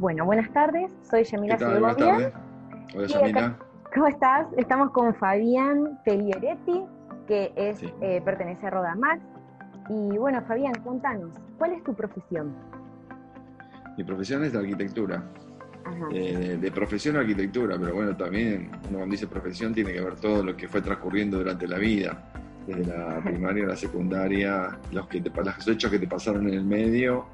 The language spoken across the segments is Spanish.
Bueno, buenas tardes, soy Yamila tardes. Hola, Yamila. ¿Cómo estás? Estamos con Fabián Pelieretti, que es, Sí. eh, pertenece a Rodamax. Y bueno, Fabián, contanos, ¿cuál es tu profesión? Mi profesión es de arquitectura. Ajá. Eh, de, profesión arquitectura, pero bueno, también uno cuando dice profesión tiene que ver todo lo que fue transcurriendo durante la vida, desde la primaria a la secundaria, los, que te, los hechos que te pasaron en el medio,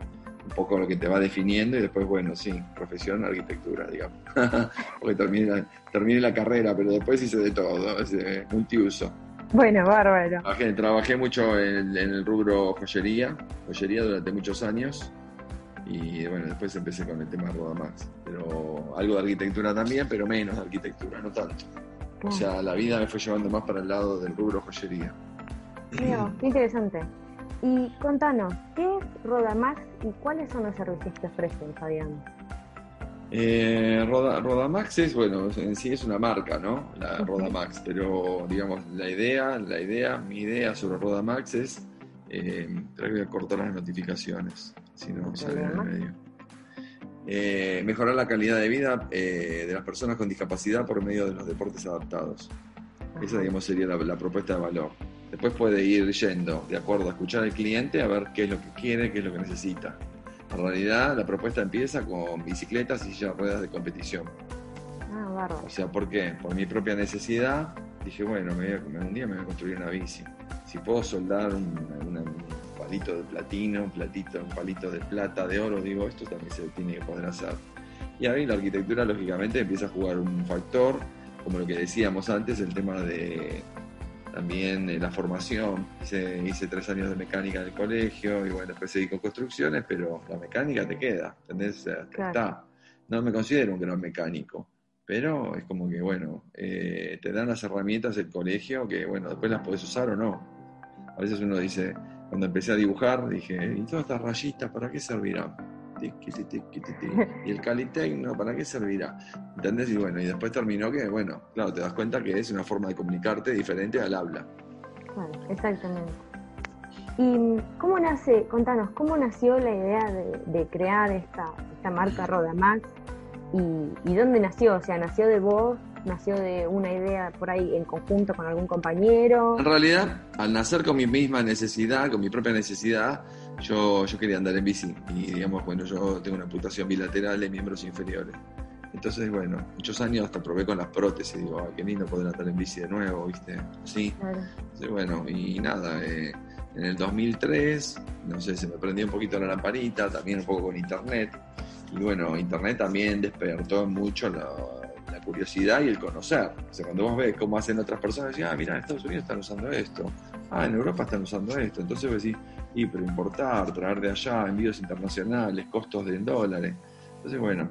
un poco lo que te va definiendo y después, bueno, sí, profesión arquitectura, digamos. Porque terminé la, la carrera, pero después hice de todo, eh, multiuso. Bueno, bárbaro. Trabajé, trabajé mucho en, en el rubro joyería, joyería durante muchos años y bueno, después empecé con el tema Rodamax, pero algo de arquitectura también, pero menos de arquitectura, no tanto. O sea, la vida me fue llevando más para el lado del rubro joyería. Mira, qué interesante. Y contanos, ¿qué es Rodamax y cuáles son los servicios que ofrecen, Fabián? Eh, Roda- Rodamax es, bueno, en sí es una marca, ¿no? La. Rodamax, pero digamos, la idea, la idea, mi idea sobre Rodamax es, eh, creo que voy a cortar las notificaciones, si no sale en el medio. Eh, mejorar la calidad de vida eh, de las personas con discapacidad por medio de los deportes adaptados. Esa, digamos, sería la, la propuesta de valor. Después puede ir yendo, de acuerdo a escuchar al cliente, a ver qué es lo que quiere, qué es lo que necesita. En realidad, la propuesta empieza con bicicletas y de ruedas de competición. Ah, bárbaro. O sea, ¿por qué? Por mi propia necesidad, dije, bueno, me voy a- un día me voy a construir una bici. Si puedo soldar un, una- un palito de platino, un, platito, un palito de plata, de oro, digo, esto también se tiene que poder hacer. Y ahí la arquitectura, lógicamente, empieza a jugar un factor, como lo que decíamos antes, el tema de también eh, la formación. Hice, hice tres años de mecánica en el colegio y bueno, después seguí con construcciones, pero la mecánica te queda, ¿entendés? Claro. está. No me considero un gran mecánico, pero es como que, bueno, eh, te dan las herramientas del colegio que, bueno, después las podés usar o no. A veces uno dice, cuando empecé a dibujar, dije, ¿y todas estas rayitas para qué servirán? Y el Calitecno, ¿para qué servirá? ¿Entendés? Y bueno, y después terminó que, bueno, claro, te das cuenta que es una forma de comunicarte diferente al habla. Claro, exactamente. ¿Y cómo nace, contanos, cómo nació la idea de, de crear esta, esta marca Rodamax? Y, ¿Y dónde nació? O sea, ¿nació de vos? ¿Nació de una idea por ahí en conjunto con algún compañero? En realidad, al nacer con mi misma necesidad, con mi propia necesidad, yo, yo quería andar en bici. Y digamos, bueno, yo tengo una amputación bilateral de miembros inferiores. Entonces, bueno, muchos años hasta probé con las prótesis. Digo, "Ay, qué lindo poder andar en bici de nuevo, ¿viste? Sí. Claro. Entonces, bueno, y nada, eh, en el 2003, no sé, se me prendió un poquito la lamparita, también un poco con internet. Y bueno, internet también despertó mucho la, la curiosidad y el conocer. O sea, cuando vos ves cómo hacen otras personas, decís, ah, mira, en Estados Unidos están usando esto. Ah, en Europa están usando esto. Entonces vos decís, y pero importar, traer de allá, envíos internacionales, costos en dólares. Entonces, bueno,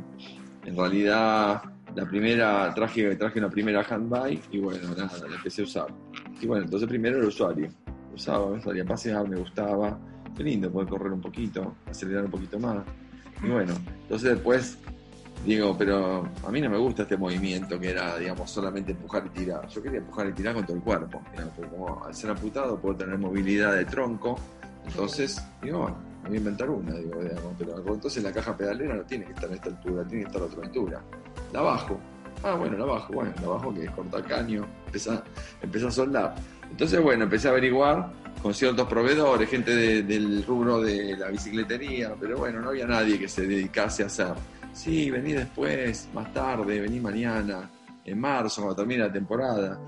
en realidad la primera, traje, traje una primera handbike y bueno, nada, la empecé a usar. Y bueno, entonces primero el usuario. Usaba, salía a pasear, me gustaba. Qué lindo poder correr un poquito, acelerar un poquito más. Y bueno, entonces después digo, pero a mí no me gusta este movimiento que era, digamos, solamente empujar y tirar. Yo quería empujar y tirar con todo el cuerpo. como al ser amputado puedo tener movilidad de tronco. Entonces, digo, bueno, voy a inventar una, digo, pero entonces la caja pedalera no tiene que estar a esta altura, tiene que estar a otra altura. La bajo. Ah, bueno, la bajo, bueno, la bajo que es cortar caño, empezá, empezá a soldar. Entonces, bueno, empecé a averiguar con ciertos proveedores, gente de- del rubro de la bicicletería, pero bueno, no había nadie que se dedicase a hacer. Sí, vení después, más tarde, vení mañana, en marzo, cuando termine la temporada.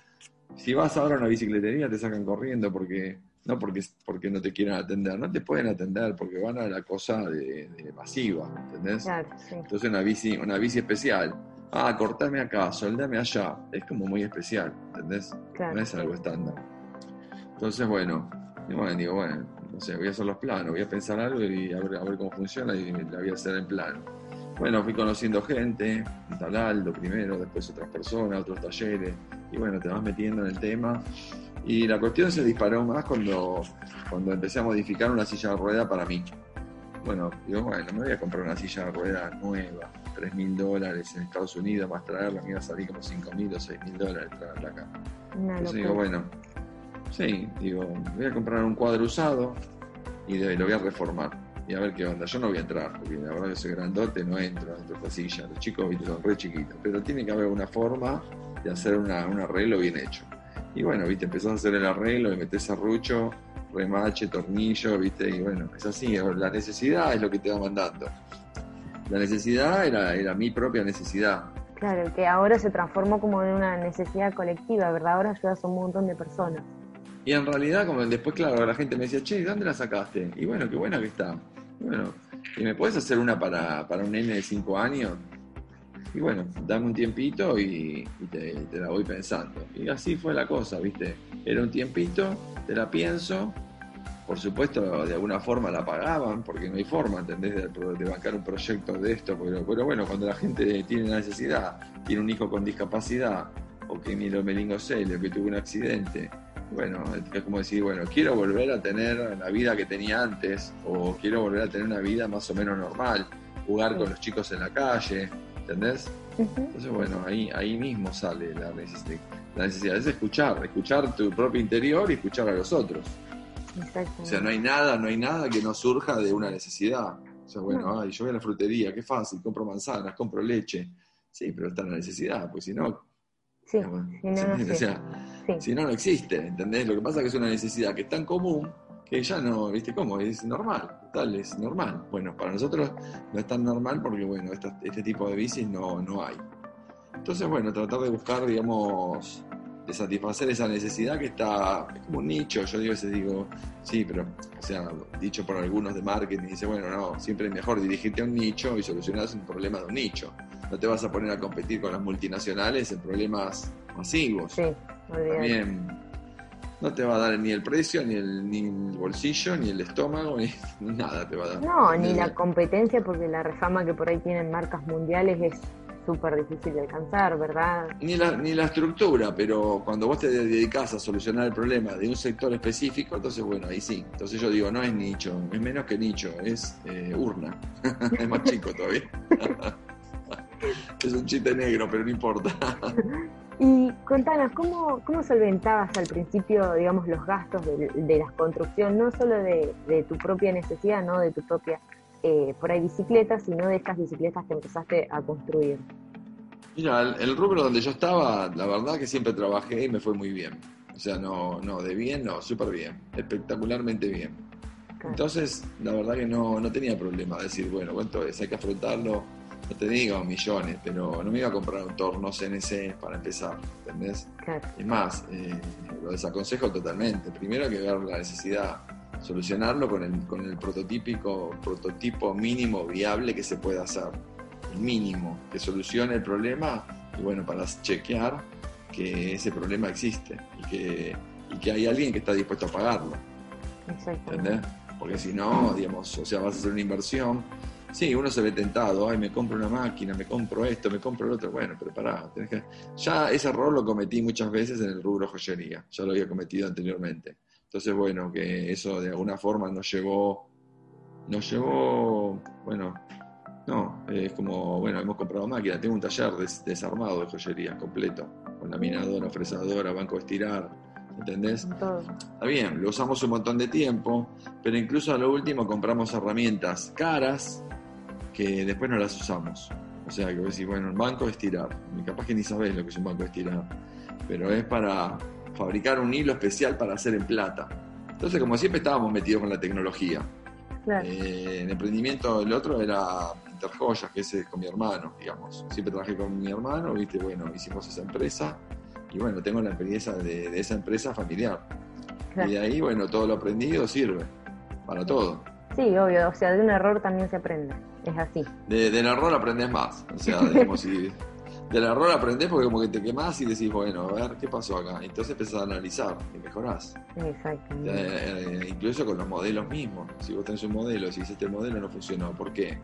Si vas ahora a una bicicletería te sacan corriendo porque no porque, porque no te quieran atender, no te pueden atender porque van a la cosa de, de masiva, ¿entendés? Claro, sí. Entonces una bici, una bici especial. Ah, cortame acá, soldame allá. Es como muy especial, ¿entendés? Claro, no es algo estándar. Entonces, bueno, y bueno, digo, bueno, no sé, voy a hacer los planos, voy a pensar algo y a ver, a ver cómo funciona y la voy a hacer en plano. Bueno, fui conociendo gente, en Talaldo primero, después otras personas, otros talleres, y bueno, te vas metiendo en el tema. Y la cuestión se disparó más cuando, cuando empecé a modificar una silla de rueda para mí. Bueno, digo, bueno, me voy a comprar una silla de rueda nueva, 3 mil dólares en Estados Unidos, más traerla, me iba a salir como 5 mil o 6 mil dólares traerla acá. Entonces digo, bueno, sí, digo, voy a comprar un cuadro usado y lo voy a reformar. y a ver qué onda. Yo no voy a entrar, porque la verdad que soy grandote, no entro dentro de esta silla. Los chicos ¿viste? son re chiquitos, pero tiene que haber una forma de hacer una, un arreglo bien hecho. Y bueno, viste, empezás a hacer el arreglo, le metés serrucho, remache, tornillo, viste, y bueno, es así, la necesidad es lo que te va mandando. La necesidad era, era mi propia necesidad. Claro, que ahora se transformó como en una necesidad colectiva, ¿verdad? Ahora ayudas a un montón de personas. Y en realidad, como después, claro, la gente me decía, che, ¿dónde la sacaste? Y bueno, qué buena que está. Y bueno, ¿y me puedes hacer una para, para un nene de 5 años? Y bueno, dame un tiempito y, te, la voy pensando. Y así fue la cosa, ¿viste? Era un tiempito, te la pienso. Por supuesto, de alguna forma la pagaban, porque no hay forma, ¿entendés? De, bancar un proyecto de esto. Pero, bueno, cuando la gente tiene la necesidad, tiene un hijo con discapacidad, o que ni lo meningocele, o que tuvo un accidente, bueno, es como decir, bueno, quiero volver a tener la vida que tenía antes, o quiero volver a tener una vida más o menos normal, jugar con los chicos en la calle, ¿entendés? Entonces, bueno, ahí, ahí mismo sale la necesidad. La necesidad es escuchar, escuchar tu propio interior y escuchar a los otros. O sea, no hay nada, no hay nada que no surja de una necesidad. O sea, bueno, ay, yo voy a la frutería, qué fácil, compro manzanas, compro leche. Sí, pero está la necesidad, pues si no, Sí, si no, no, o sea, si no, no existe, ¿entendés? Lo que pasa es que es una necesidad que es tan común que ya no, ¿viste cómo? Es normal, tal, es normal. Bueno, para nosotros no es tan normal porque, bueno, este tipo de bicis no, no hay. Entonces, bueno, tratar de buscar, digamos, de satisfacer esa necesidad que está, es como un nicho, yo digo, veces digo, sí, pero, o sea, dicho por algunos de marketing, dice, bueno, no, siempre es mejor dirigirte a un nicho y solucionar un problema de un nicho no te vas a poner a competir con las multinacionales en problemas masivos. Sí, También no te va a dar ni el precio, ni el, ni el bolsillo, ni el estómago, ni, nada te va a dar. No, ni la competencia, porque la refama que por ahí tienen marcas mundiales es súper difícil de alcanzar, ¿verdad? Ni la, ni la estructura, pero cuando vos te dedicas a solucionar el problema de un sector específico, entonces bueno, ahí sí. Entonces yo digo, no es nicho, es menos que nicho, es eh, urna. es más chico todavía. es un chiste negro, pero no importa. Y contanos, ¿cómo, cómo solventabas al principio, digamos, los gastos de, la construcción, no solo de, tu propia necesidad, no de tu propia, eh, por ahí, bicicleta, sino de estas bicicletas que empezaste a construir? Mira, el, rubro donde yo estaba, la verdad que siempre trabajé y me fue muy bien. O sea, no, no, de bien, no, súper bien, espectacularmente bien. Entonces, la verdad que no, no tenía problema de decir, bueno, ¿cuánto es? Hay que afrontarlo no te digo millones, pero no me iba a comprar un torno CNC para empezar, ¿entendés? Es más, eh, lo desaconsejo totalmente. Primero hay que ver la necesidad, solucionarlo con el, con el prototípico, prototipo mínimo viable que se pueda hacer. El mínimo, que solucione el problema y bueno, para chequear que ese problema existe y que, y que hay alguien que está dispuesto a pagarlo. ¿Entendés? Porque si no, digamos, o sea, vas a hacer una inversión Sí, uno se ve tentado, ay, me compro una máquina, me compro esto, me compro el otro. Bueno, pero pará, tenés que... ya ese error lo cometí muchas veces en el rubro joyería, ya lo había cometido anteriormente. Entonces, bueno, que eso de alguna forma nos llevó, nos llevó, bueno, no, es como, bueno, hemos comprado máquinas, tengo un taller desarmado de joyería completo, con laminadora, fresadora, banco de estirar, ¿entendés? Está bien, lo usamos un montón de tiempo, pero incluso a lo último compramos herramientas caras que después no las usamos. O sea, que vos decís, bueno, un banco de estirar. Capaz que ni sabés lo que es un banco de estirar. Pero es para fabricar un hilo especial para hacer en plata. Entonces, como siempre estábamos metidos con la tecnología. Eh, el emprendimiento del otro era Interjoyas, que es con mi hermano, digamos. Siempre trabajé con mi hermano, viste, bueno, hicimos esa empresa. Y bueno, tengo la experiencia de, esa empresa familiar. Y de ahí, bueno, todo lo aprendido sirve para todo. Sí, obvio, o sea, de un error también se aprende, es así. De, del error aprendes más, o sea, digamos, si, del error aprendes porque como que te quemás y decís, bueno, a ver, ¿qué pasó acá? Entonces empezás a analizar y mejorás. Exacto. Eh, incluso con los modelos mismos. Si vos tenés un modelo, si este modelo no funcionó, ¿por qué?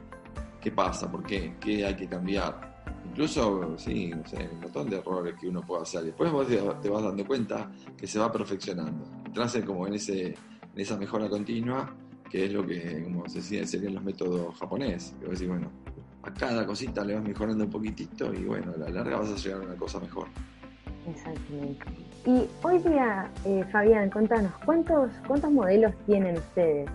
¿Qué pasa? ¿Por qué? ¿Qué hay que cambiar? Incluso, sí, no sé, un montón de errores que uno puede hacer. Después vos te, vas dando cuenta que se va perfeccionando. Entras como en, ese, en esa mejora continua que es lo que, como se decía, serían los métodos japoneses. Que bueno, a cada cosita le vas mejorando un poquitito y bueno, a la larga vas a llegar a una cosa mejor. Exactamente. Y hoy día, eh, Fabián, contanos, ¿cuántos, ¿cuántos modelos tienen ustedes?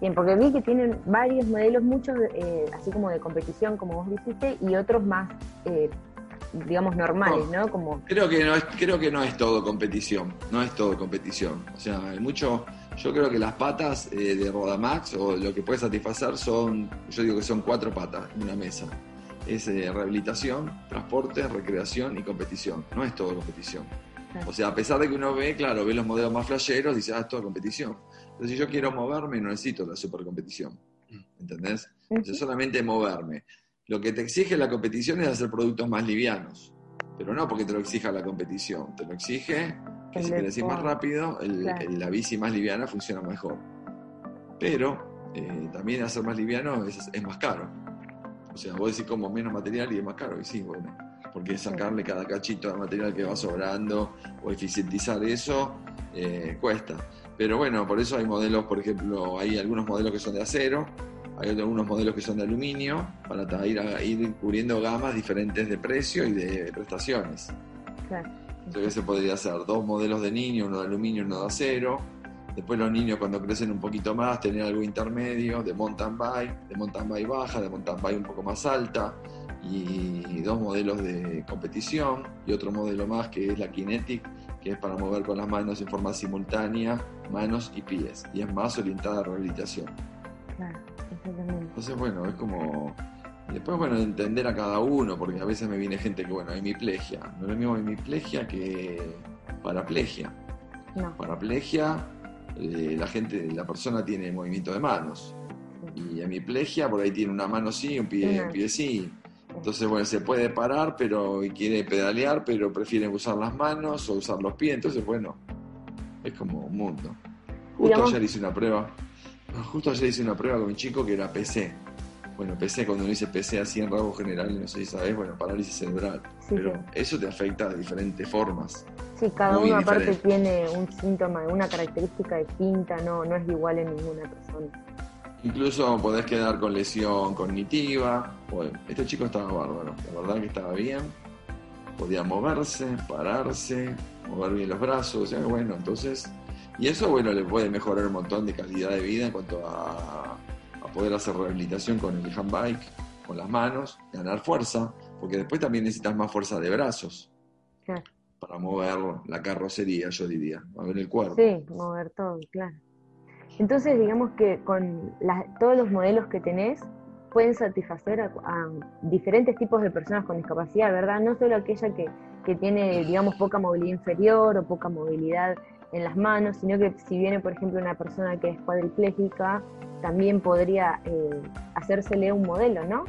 Bien, porque vi que tienen varios modelos, muchos eh, así como de competición, como vos dijiste, y otros más, eh, digamos, normales, ¿no? Como... Creo que no es, creo que no es todo competición, no es todo competición. O sea, hay mucho, yo creo que las patas eh, de Rodamax o lo que puede satisfacer son, yo digo que son cuatro patas en una mesa. Es rehabilitación, transporte, recreación y competición. No es todo competición. O sea, a pesar de que uno ve, claro, ve los modelos más flasheros, dice, ah, es todo competición. Pero si yo quiero moverme, no necesito la supercompetición. ¿Entendés? Yo solamente moverme. Lo que te exige la competición es hacer productos más livianos. Pero no porque te lo exija la competición. Te lo exige que si quieres ir más rápido, la bici más liviana funciona mejor. Pero eh, también hacer más liviano es, es, más caro. O sea, vos decís como menos material y es más caro. Y sí, bueno. Porque sacarle cada cachito de material que va sobrando o eficientizar eso eh, cuesta. Pero bueno, por eso hay modelos, por ejemplo, hay algunos modelos que son de acero, hay algunos modelos que son de aluminio, para ir, a, ir cubriendo gamas diferentes de precio y de prestaciones. Claro. Entonces se podría hacer dos modelos de niño, uno de aluminio y uno de acero. Después los niños cuando crecen un poquito más, tener algo intermedio, de mountain bike, de mountain bike baja, de mountain bike un poco más alta, y dos modelos de competición, y otro modelo más que es la Kinetic, que es para mover con las manos en forma simultánea, manos y pies, y es más orientada a rehabilitación. Claro, Entonces, bueno, es como. Después, bueno, entender a cada uno, porque a veces me viene gente que, bueno, hemiplegia. No es lo mismo hemiplegia que paraplegia. No. Paraplegia, eh, la gente, la persona tiene movimiento de manos. Y hemiplegia, por ahí tiene una mano sí, un pie, un pie sí. Entonces, bueno, se puede parar, pero y quiere pedalear, pero prefiere usar las manos o usar los pies. Entonces, bueno, es como un mundo. Justo ayer hice una prueba. Justo ayer hice una prueba con un chico que era PC. Bueno, PC, cuando uno dice PC así en rasgos generales, no sé si sabes, bueno, parálisis cerebral. pero eso te afecta de diferentes formas. Sí, cada uno aparte tiene un síntoma, una característica distinta, no, no es igual en ninguna persona. Incluso podés quedar con lesión cognitiva. este chico estaba bárbaro, la verdad que estaba bien. Podía moverse, pararse, mover bien los brazos, bueno, entonces... Y eso, bueno, le puede mejorar un montón de calidad de vida en cuanto a, poder hacer rehabilitación con el handbike, con las manos, ganar fuerza, porque después también necesitas más fuerza de brazos. Para mover la carrocería, yo diría, mover el cuerpo. Sí, mover todo, claro. Entonces, digamos que con todos los modelos que tenés pueden satisfacer a, diferentes tipos de personas con discapacidad, ¿verdad? No solo aquella que, tiene, digamos, poca movilidad inferior o poca movilidad en las manos, sino que si viene, por ejemplo, una persona que es cuadriplégica, también podría eh, hacérsele un modelo, ¿no?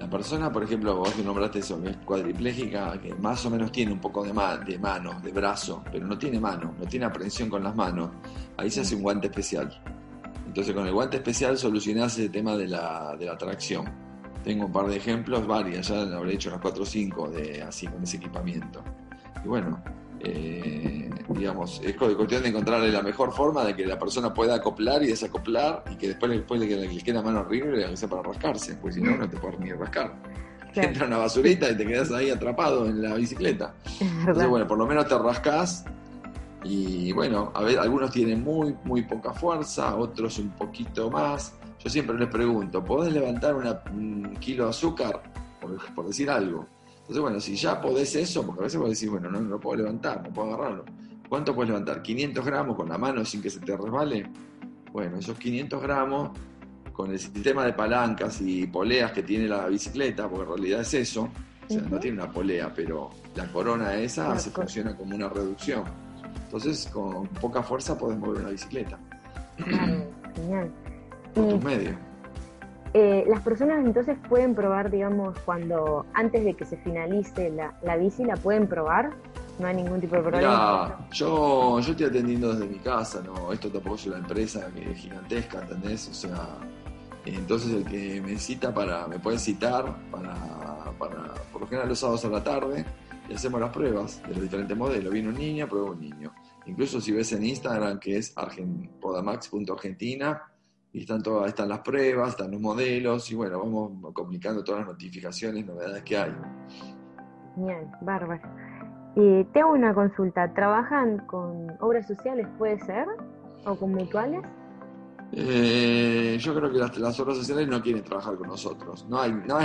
La persona, por ejemplo, vos que nombraste eso, que es cuadriplégica, que más o menos tiene un poco de, de mano, de brazo, pero no tiene mano, no tiene aprehensión con las manos, ahí se hace un guante especial. Entonces con el guante especial solucionás el tema de la, de la tracción. Tengo un par de ejemplos, varias, ya habré hecho unas 4 o 5 de, así con ese equipamiento. Y bueno, eh, digamos, es cuestión de encontrarle la mejor forma de que la persona pueda acoplar y desacoplar y que después, después de que le quede la mano horrible le sea para rascarse, pues si no, no te puedes ni rascar. Entra una basurita y te quedas ahí atrapado en la bicicleta. Entonces, bueno, por lo menos te rascas y bueno, a ver, algunos tienen muy, muy poca fuerza, otros un poquito más. Yo siempre les pregunto, ¿podés levantar un kilo de azúcar? por decir algo entonces, bueno, si ya podés eso, porque a veces vos decís, bueno, no, lo puedo levantar, no puedo agarrarlo. ¿Cuánto puedes levantar? ¿500 gramos con la mano sin que se te resbale? Bueno, esos 500 gramos con el sistema de palancas y poleas que tiene la bicicleta, porque en realidad es eso, o sea, no tiene una polea, pero la corona esa se funciona como una reducción. Entonces, con poca fuerza podés mover una bicicleta. genial. Con tus medios. Eh, las personas entonces pueden probar, digamos, cuando antes de que se finalice la, la bici, la pueden probar. No hay ningún tipo de problema. yo, yo estoy atendiendo desde mi casa, ¿no? Esto tampoco es una empresa que es gigantesca, ¿entendés? O sea, entonces el que me cita para, me puede citar para, para, por lo general los sábados a la tarde, y hacemos las pruebas de los diferentes modelos. Viene un niño, prueba un niño. Incluso si ves en Instagram que es podamax.argentina, y están, todas, están las pruebas, están los modelos y bueno, vamos comunicando todas las notificaciones, novedades que hay. Bien, bárbaro. Eh, tengo una consulta, ¿trabajan con obras sociales, puede ser? ¿O con mutuales? Eh, yo creo que las, obras sociales no quieren trabajar con nosotros. No hay, no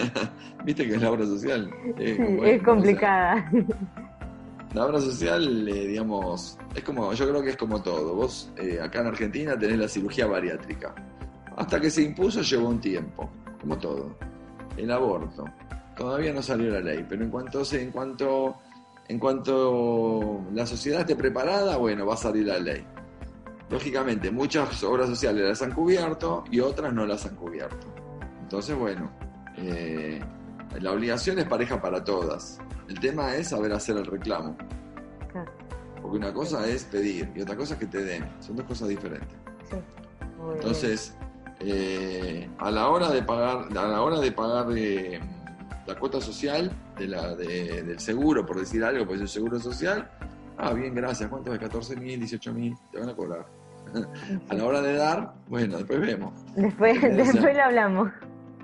viste que es la obra social. es complicada. La obra social, eh, digamos, es como, yo creo que es como todo. Vos eh, acá en Argentina tenés la cirugía bariátrica. Hasta que se impuso llevó un tiempo, como todo. El aborto. Todavía no salió la ley, pero en cuanto, en cuanto, en cuanto la sociedad esté preparada, bueno, va a salir la ley lógicamente muchas obras sociales las han cubierto y otras no las han cubierto. Entonces, bueno, eh, la obligación es pareja para todas. El tema es saber hacer el reclamo. Porque una cosa es pedir y otra cosa es que te den. Son dos cosas diferentes. Entonces, eh, a la hora de pagar, a la hora de pagar eh, la cuota social de la, del seguro, por decir algo, pues el seguro social, Ah, bien, gracias. ¿Cuánto es? 14 mil, 18 mil, te van a cobrar. a la hora de dar, bueno, después vemos. Después, después lo hablamos.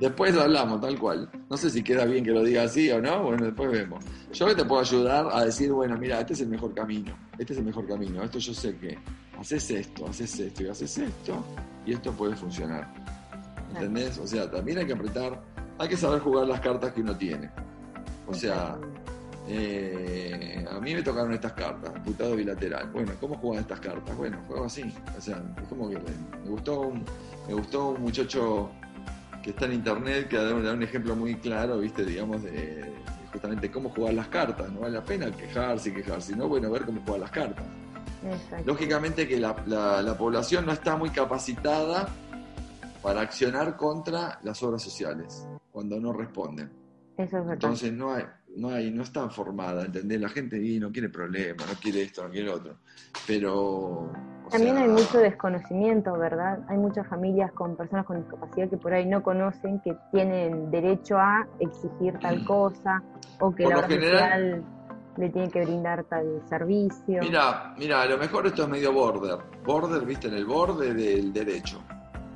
Después lo hablamos, tal cual. No sé si queda bien que lo diga así o no, bueno, después vemos. Yo te puedo ayudar a decir, bueno, mira, este es el mejor camino, este es el mejor camino, esto yo sé que haces esto, haces esto y haces esto, y esto puede funcionar. ¿Entendés? O sea, también hay que apretar, hay que saber jugar las cartas que uno tiene. O sea, eh, a mí me tocaron estas cartas, diputado bilateral. Bueno, ¿cómo juegan estas cartas? Bueno, juego así. O sea, es como que me gustó me gustó un muchacho que está en internet que da un, ejemplo muy claro, viste, digamos, de, justamente cómo jugar las cartas. No vale la pena quejarse y quejarse, sino bueno, ver cómo jugar las cartas. Lógicamente que la, la población no está muy capacitada para accionar contra las obras sociales cuando no responden. Eso es. Entonces no hay, no hay, no está formada, ¿entendés? La gente no quiere problemas, no quiere esto, no quiere lo otro. Pero. También hay mucho desconocimiento, ¿verdad? Hay muchas familias con personas con discapacidad que por ahí no conocen que tienen derecho a exigir tal cosa o que la obra social le tiene que brindar tal servicio. Mira, mira, a lo mejor esto es medio border. Border, viste, en el borde del derecho.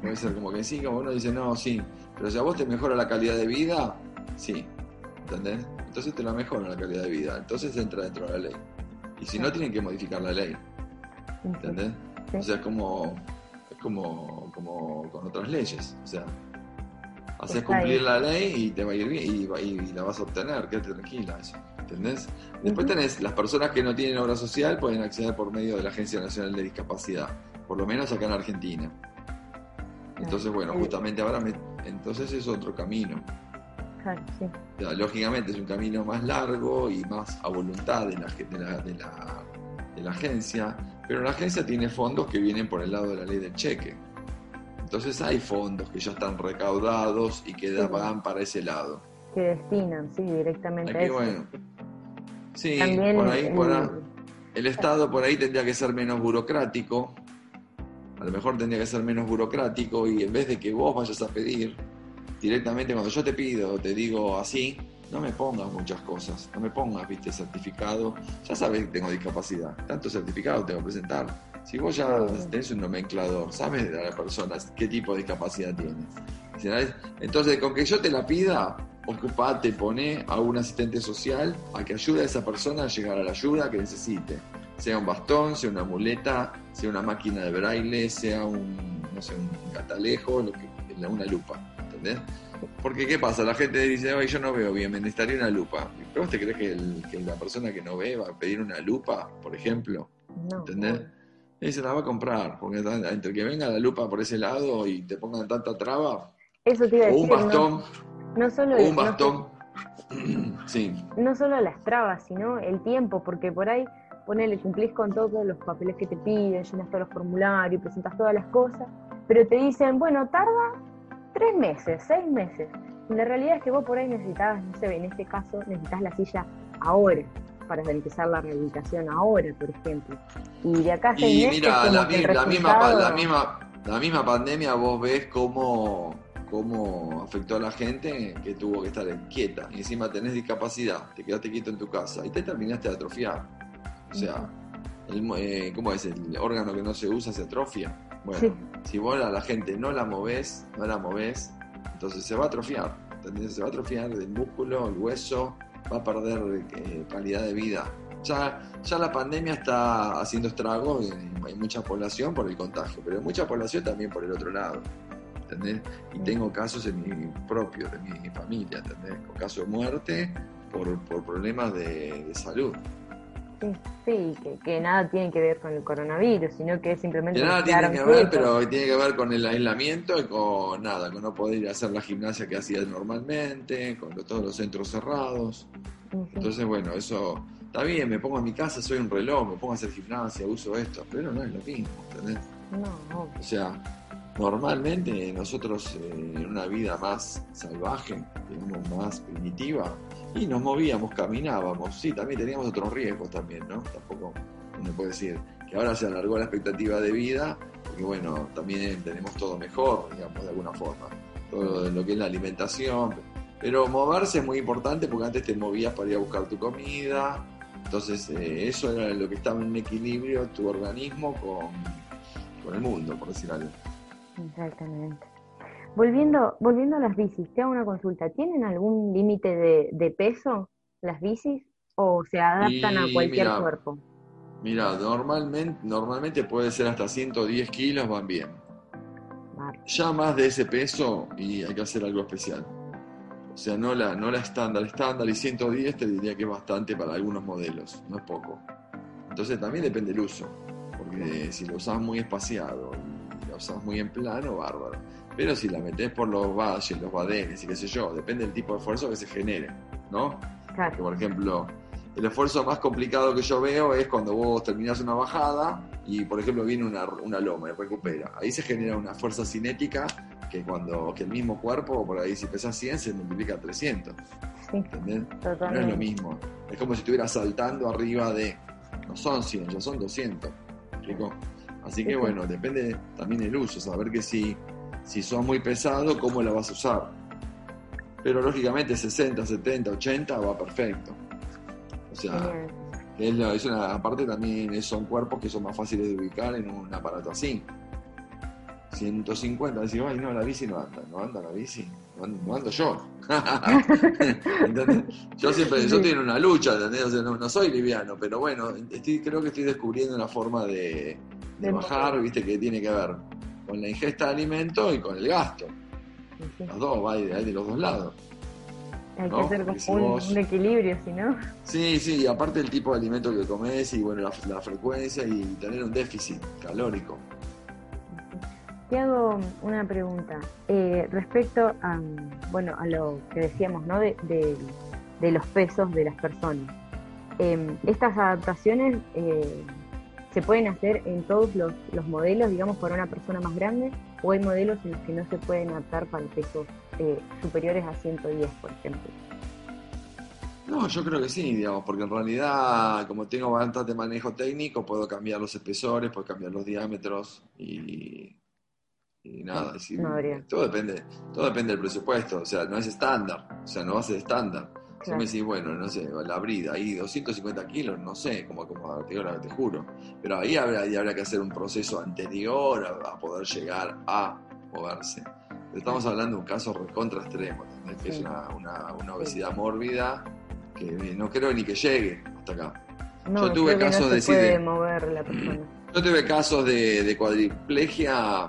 Puede ser como que sí, como uno dice, no, sí. Pero si a vos te mejora la calidad de vida, sí. ¿Entendés? entonces te la mejora la calidad de vida. Entonces entra dentro de la ley. Y si no, tienen que modificar la ley. ¿Entendés? O sea, es como, es como, como con otras leyes. O sea, haces cumplir la ley y te va a ir bien y, la vas a obtener. Quédate tranquila. Eso, ¿Entendés? Después tenés las personas que no tienen obra social pueden acceder por medio de la Agencia Nacional de Discapacidad, por lo menos acá en Argentina. Entonces, bueno, justamente ahora me, entonces es otro camino lógicamente es un camino más largo y más a voluntad de la, de, la, de, la, agencia, pero la agencia tiene fondos que vienen por el lado de la ley del cheque. Entonces hay fondos que ya están recaudados y que van para ese lado. Que destinan, sí, directamente a eso. sí, por ahí, el Estado por ahí tendría que ser menos burocrático, a lo mejor tendría que ser menos burocrático y en vez de que vos vayas a pedir, directamente cuando yo te pido, te digo así, no me pongas muchas cosas, no me pongas, viste, certificado, ya sabes que tengo discapacidad, tanto certificado tengo que presentar. Si vos ya tenés un nomenclador, sabes de la persona qué tipo de discapacidad tiene. Entonces, con que yo te la pida, ocupate, pone a un asistente social a que ayude a esa persona a llegar a la ayuda que necesite. Sea un bastón, sea una muleta, sea una máquina de braille, sea un, no sé, un catalejo, lo que, una lupa. ¿entendés? Porque, ¿qué pasa? La gente dice, Ay, yo no veo bien, me necesitaría una lupa. ¿Pero vos te crees que, la persona que no ve va a pedir una lupa, por ejemplo? No, ¿Entendés? Y se la va a comprar, porque entre que venga la lupa por ese lado y te pongan tanta traba, Eso te iba a o un bastón, no, solo o un bastón, sí. No solo las trabas, sino el tiempo, porque por ahí ponele, cumplís con todos los papeles que te piden, llenas todos los formularios, presentas todas las cosas, pero te dicen, bueno, tarda tres meses, seis meses. Y la realidad es que vos por ahí necesitabas, no sé, en este caso necesitas la silla ahora para empezar la rehabilitación ahora, por ejemplo. Y de acá a seis y mira, la, misma, la, misma, la misma pandemia vos ves cómo, cómo afectó a la gente que tuvo que estar quieta. Y encima tenés discapacidad, te quedaste quieto en tu casa y te terminaste de atrofiar. O sea, el, eh, ¿cómo es? El órgano que no se usa se atrofia. Bueno, si vos a la gente no la movés, no la movés, entonces se va a atrofiar. Se va a atrofiar el músculo, el hueso, va a perder eh, calidad de vida. Ya, ya la pandemia está haciendo estragos, hay mucha población por el contagio, pero hay mucha población también por el otro lado. ¿entendés? Y tengo casos en mi propio, de mi familia, ¿entendés? Con casos de muerte por, por problemas de salud. Sí, que, que, nada tiene que ver con el coronavirus, sino que simplemente... Que nada tiene que ver, pero tiene que ver con el aislamiento y con nada, con no poder ir a hacer la gimnasia que hacía normalmente, con todos los centros cerrados. Entonces, bueno, eso está bien, me pongo en mi casa, soy un reloj, me pongo a hacer gimnasia, uso esto, pero no es lo mismo, ¿entendés? No, O sea, normalmente nosotros eh, en una vida más salvaje, digamos, más primitiva, y nos movíamos, caminábamos, sí, también teníamos otros riesgos también, ¿no? Tampoco uno puede decir que ahora se alargó la expectativa de vida, porque bueno, también tenemos todo mejor, digamos, de alguna forma, todo lo que es la alimentación, pero moverse es muy importante porque antes te movías para ir a buscar tu comida, entonces eh, eso era lo que estaba en equilibrio tu organismo con, con el mundo, por decir algo. Exactamente. Volviendo, volviendo a las bicis, te hago una consulta. ¿Tienen algún límite de, de, peso las bicis o se adaptan Y a cualquier mira, cuerpo? Mira, normalmente, normalmente puede ser hasta 110 kilos, van bien. Vale. Ya más de ese peso y hay que hacer algo especial. O sea, no la, no la estándar, estándar y 110 te diría que es bastante para algunos modelos, no es poco. Entonces también depende del uso, porque si lo usas muy espaciado lo muy en plano, bárbaro. Pero si la metes por los valles, los badenes y qué sé yo, depende del tipo de esfuerzo que se genere, ¿no? Claro, por ejemplo, el esfuerzo más complicado que yo veo es cuando vos terminás una bajada y, por ejemplo, viene una, una loma y recupera. Ahí se genera una fuerza cinética que cuando que el mismo cuerpo, por ahí si pesas 100, se multiplica a 300. sí, ¿Entendés? No es lo mismo. Es como si estuvieras saltando arriba de. No son 100, ya son 200. ¿Me explico? Así que bueno, depende también el uso, saber que si, si sos muy pesado, cómo la vas a usar. Pero lógicamente 60, 70, 80 va perfecto. O sea, es, la- es una, aparte también son cuerpos que son más fáciles de ubicar en un aparato así. 150, decís, ay no, la bici no anda, no anda la bici, no ando, no ando yo. Yo siempre, yo en una lucha, ¿entendés? O sea, no, no soy liviano, pero bueno, estoy, creo que estoy descubriendo una forma de, de bajar, viste, que tiene que ver con la ingesta de alimento y con el gasto. Sí. Los dos, va hay de, de los dos lados. Hay que ¿no? hacer como si un, vos- un equilibrio, si no. Sí, sí, y aparte el tipo de alimento que comes y bueno, la, la frecuencia y tener un déficit calórico. Te hago una pregunta eh, respecto a, bueno, a lo que decíamos, ¿no? De, de- de los pesos de las personas. Eh, estas adaptaciones eh, se pueden hacer en todos los, los modelos, digamos, para una persona más grande, o hay modelos en los que no se pueden adaptar para pesos eh, superiores a 110, por ejemplo. No, yo creo que sí, digamos, porque en realidad, como tengo bastante manejo técnico, puedo cambiar los espesores, puedo cambiar los diámetros y, y nada. No todo depende, todo depende del presupuesto, o sea, no es estándar, o sea, no va a ser estándar. Claro. me decís, bueno, no sé, la brida ahí 250 kilos, no sé, como, como te, digo, te juro. Pero ahí habrá, ahí habrá que hacer un proceso anterior a, a poder llegar a moverse. Pero estamos hablando de un caso recontra extremo, ¿entendés? que es una, una, una obesidad mórbida que no creo ni que llegue hasta acá. No, Yo tuve casos no de puede decir- mover la persona. Yo tuve casos de, de cuadriplegia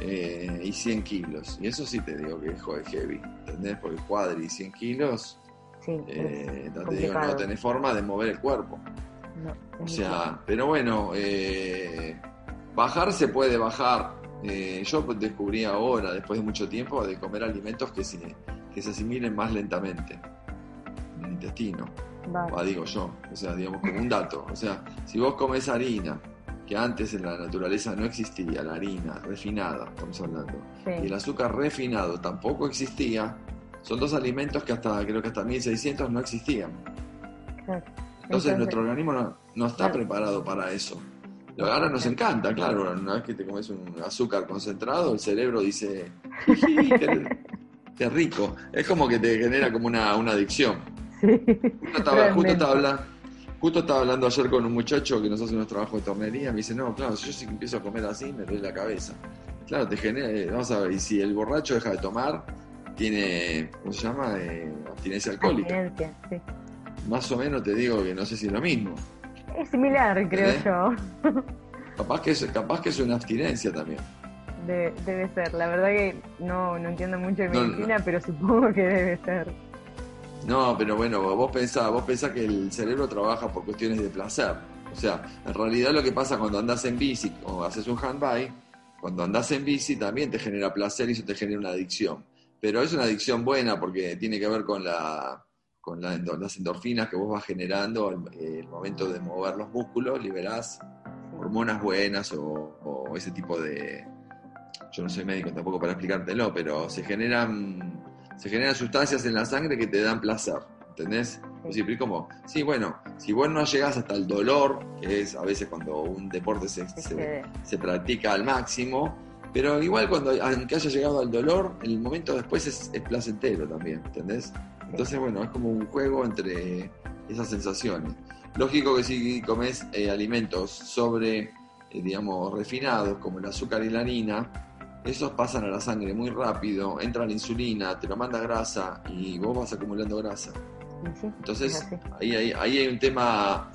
eh, y 100 kilos, y eso sí te digo que es heavy, ¿entendés? Porque cuadri y 100 kilos, Sí, eh, te digo, no tenés forma de mover el cuerpo. No, O sea, pero bueno, eh, bajar se puede bajar. Eh, yo descubrí ahora, después de mucho tiempo, de comer alimentos que se, que se asimilen más lentamente en el intestino. Vale. Digo yo, o sea, digamos como un dato. O sea, si vos comes harina, que antes en la naturaleza no existía, la harina refinada, estamos hablando, y el Sí, azúcar refinado tampoco existía, son dos alimentos que hasta, creo que hasta 1600 no existían. Entonces, nuestro organismo no, no está Claro. preparado para eso. Lo- Ahora nos encanta, claro, una vez que te comes un azúcar concentrado, el cerebro dice, "Jiji, qué, qué rico. Es como que te genera como una, una adicción. Sí. Justo estaba, justo, estaba hablando, justo estaba hablando ayer con un muchacho que nos hace unos trabajos de tornería. Me dice, no, claro, si yo sí que empiezo a comer así, me duele la cabeza. Claro, te genera, eh, vamos a ver, y si el borracho deja de tomar, tiene, ¿cómo se llama? Eh, abstinencia alcohólica. Abstinencia, sí. Más o menos te digo que no sé si es lo mismo. Es similar, creo yo. capaz, que es, capaz que es una abstinencia también. Debe, ser. La verdad que no, no entiendo mucho de medicina, pero supongo que debe ser. No, pero bueno, vos pensás, vos pensás que el cerebro trabaja por cuestiones de placer. O sea, en realidad lo que pasa cuando andas en bici o haces un handbike, cuando andas en bici también te genera placer y eso te genera una adicción. Pero es una adicción buena porque tiene que ver con la, con las endorfinas que vos vas generando al el momento de mover los músculos, liberás hormonas buenas o, ese tipo de... Yo no soy médico tampoco para explicártelo, pero se generan, se generan sustancias en la sangre que te dan placer, ¿entendés? Pues como, sí, bueno, si vos no llegás hasta el dolor, que es a veces cuando un deporte se, se practica al máximo, pero igual cuando aunque haya llegado al dolor, el momento después es, placentero también, ¿entendés? Entonces, bueno, es como un juego entre esas sensaciones. Lógico que si comes eh, alimentos sobre, eh, digamos, refinados, como el azúcar y la harina, esos pasan a la sangre muy rápido, entra la insulina, te lo manda grasa y vos vas acumulando grasa. Entonces, ahí, ahí, ahí hay un tema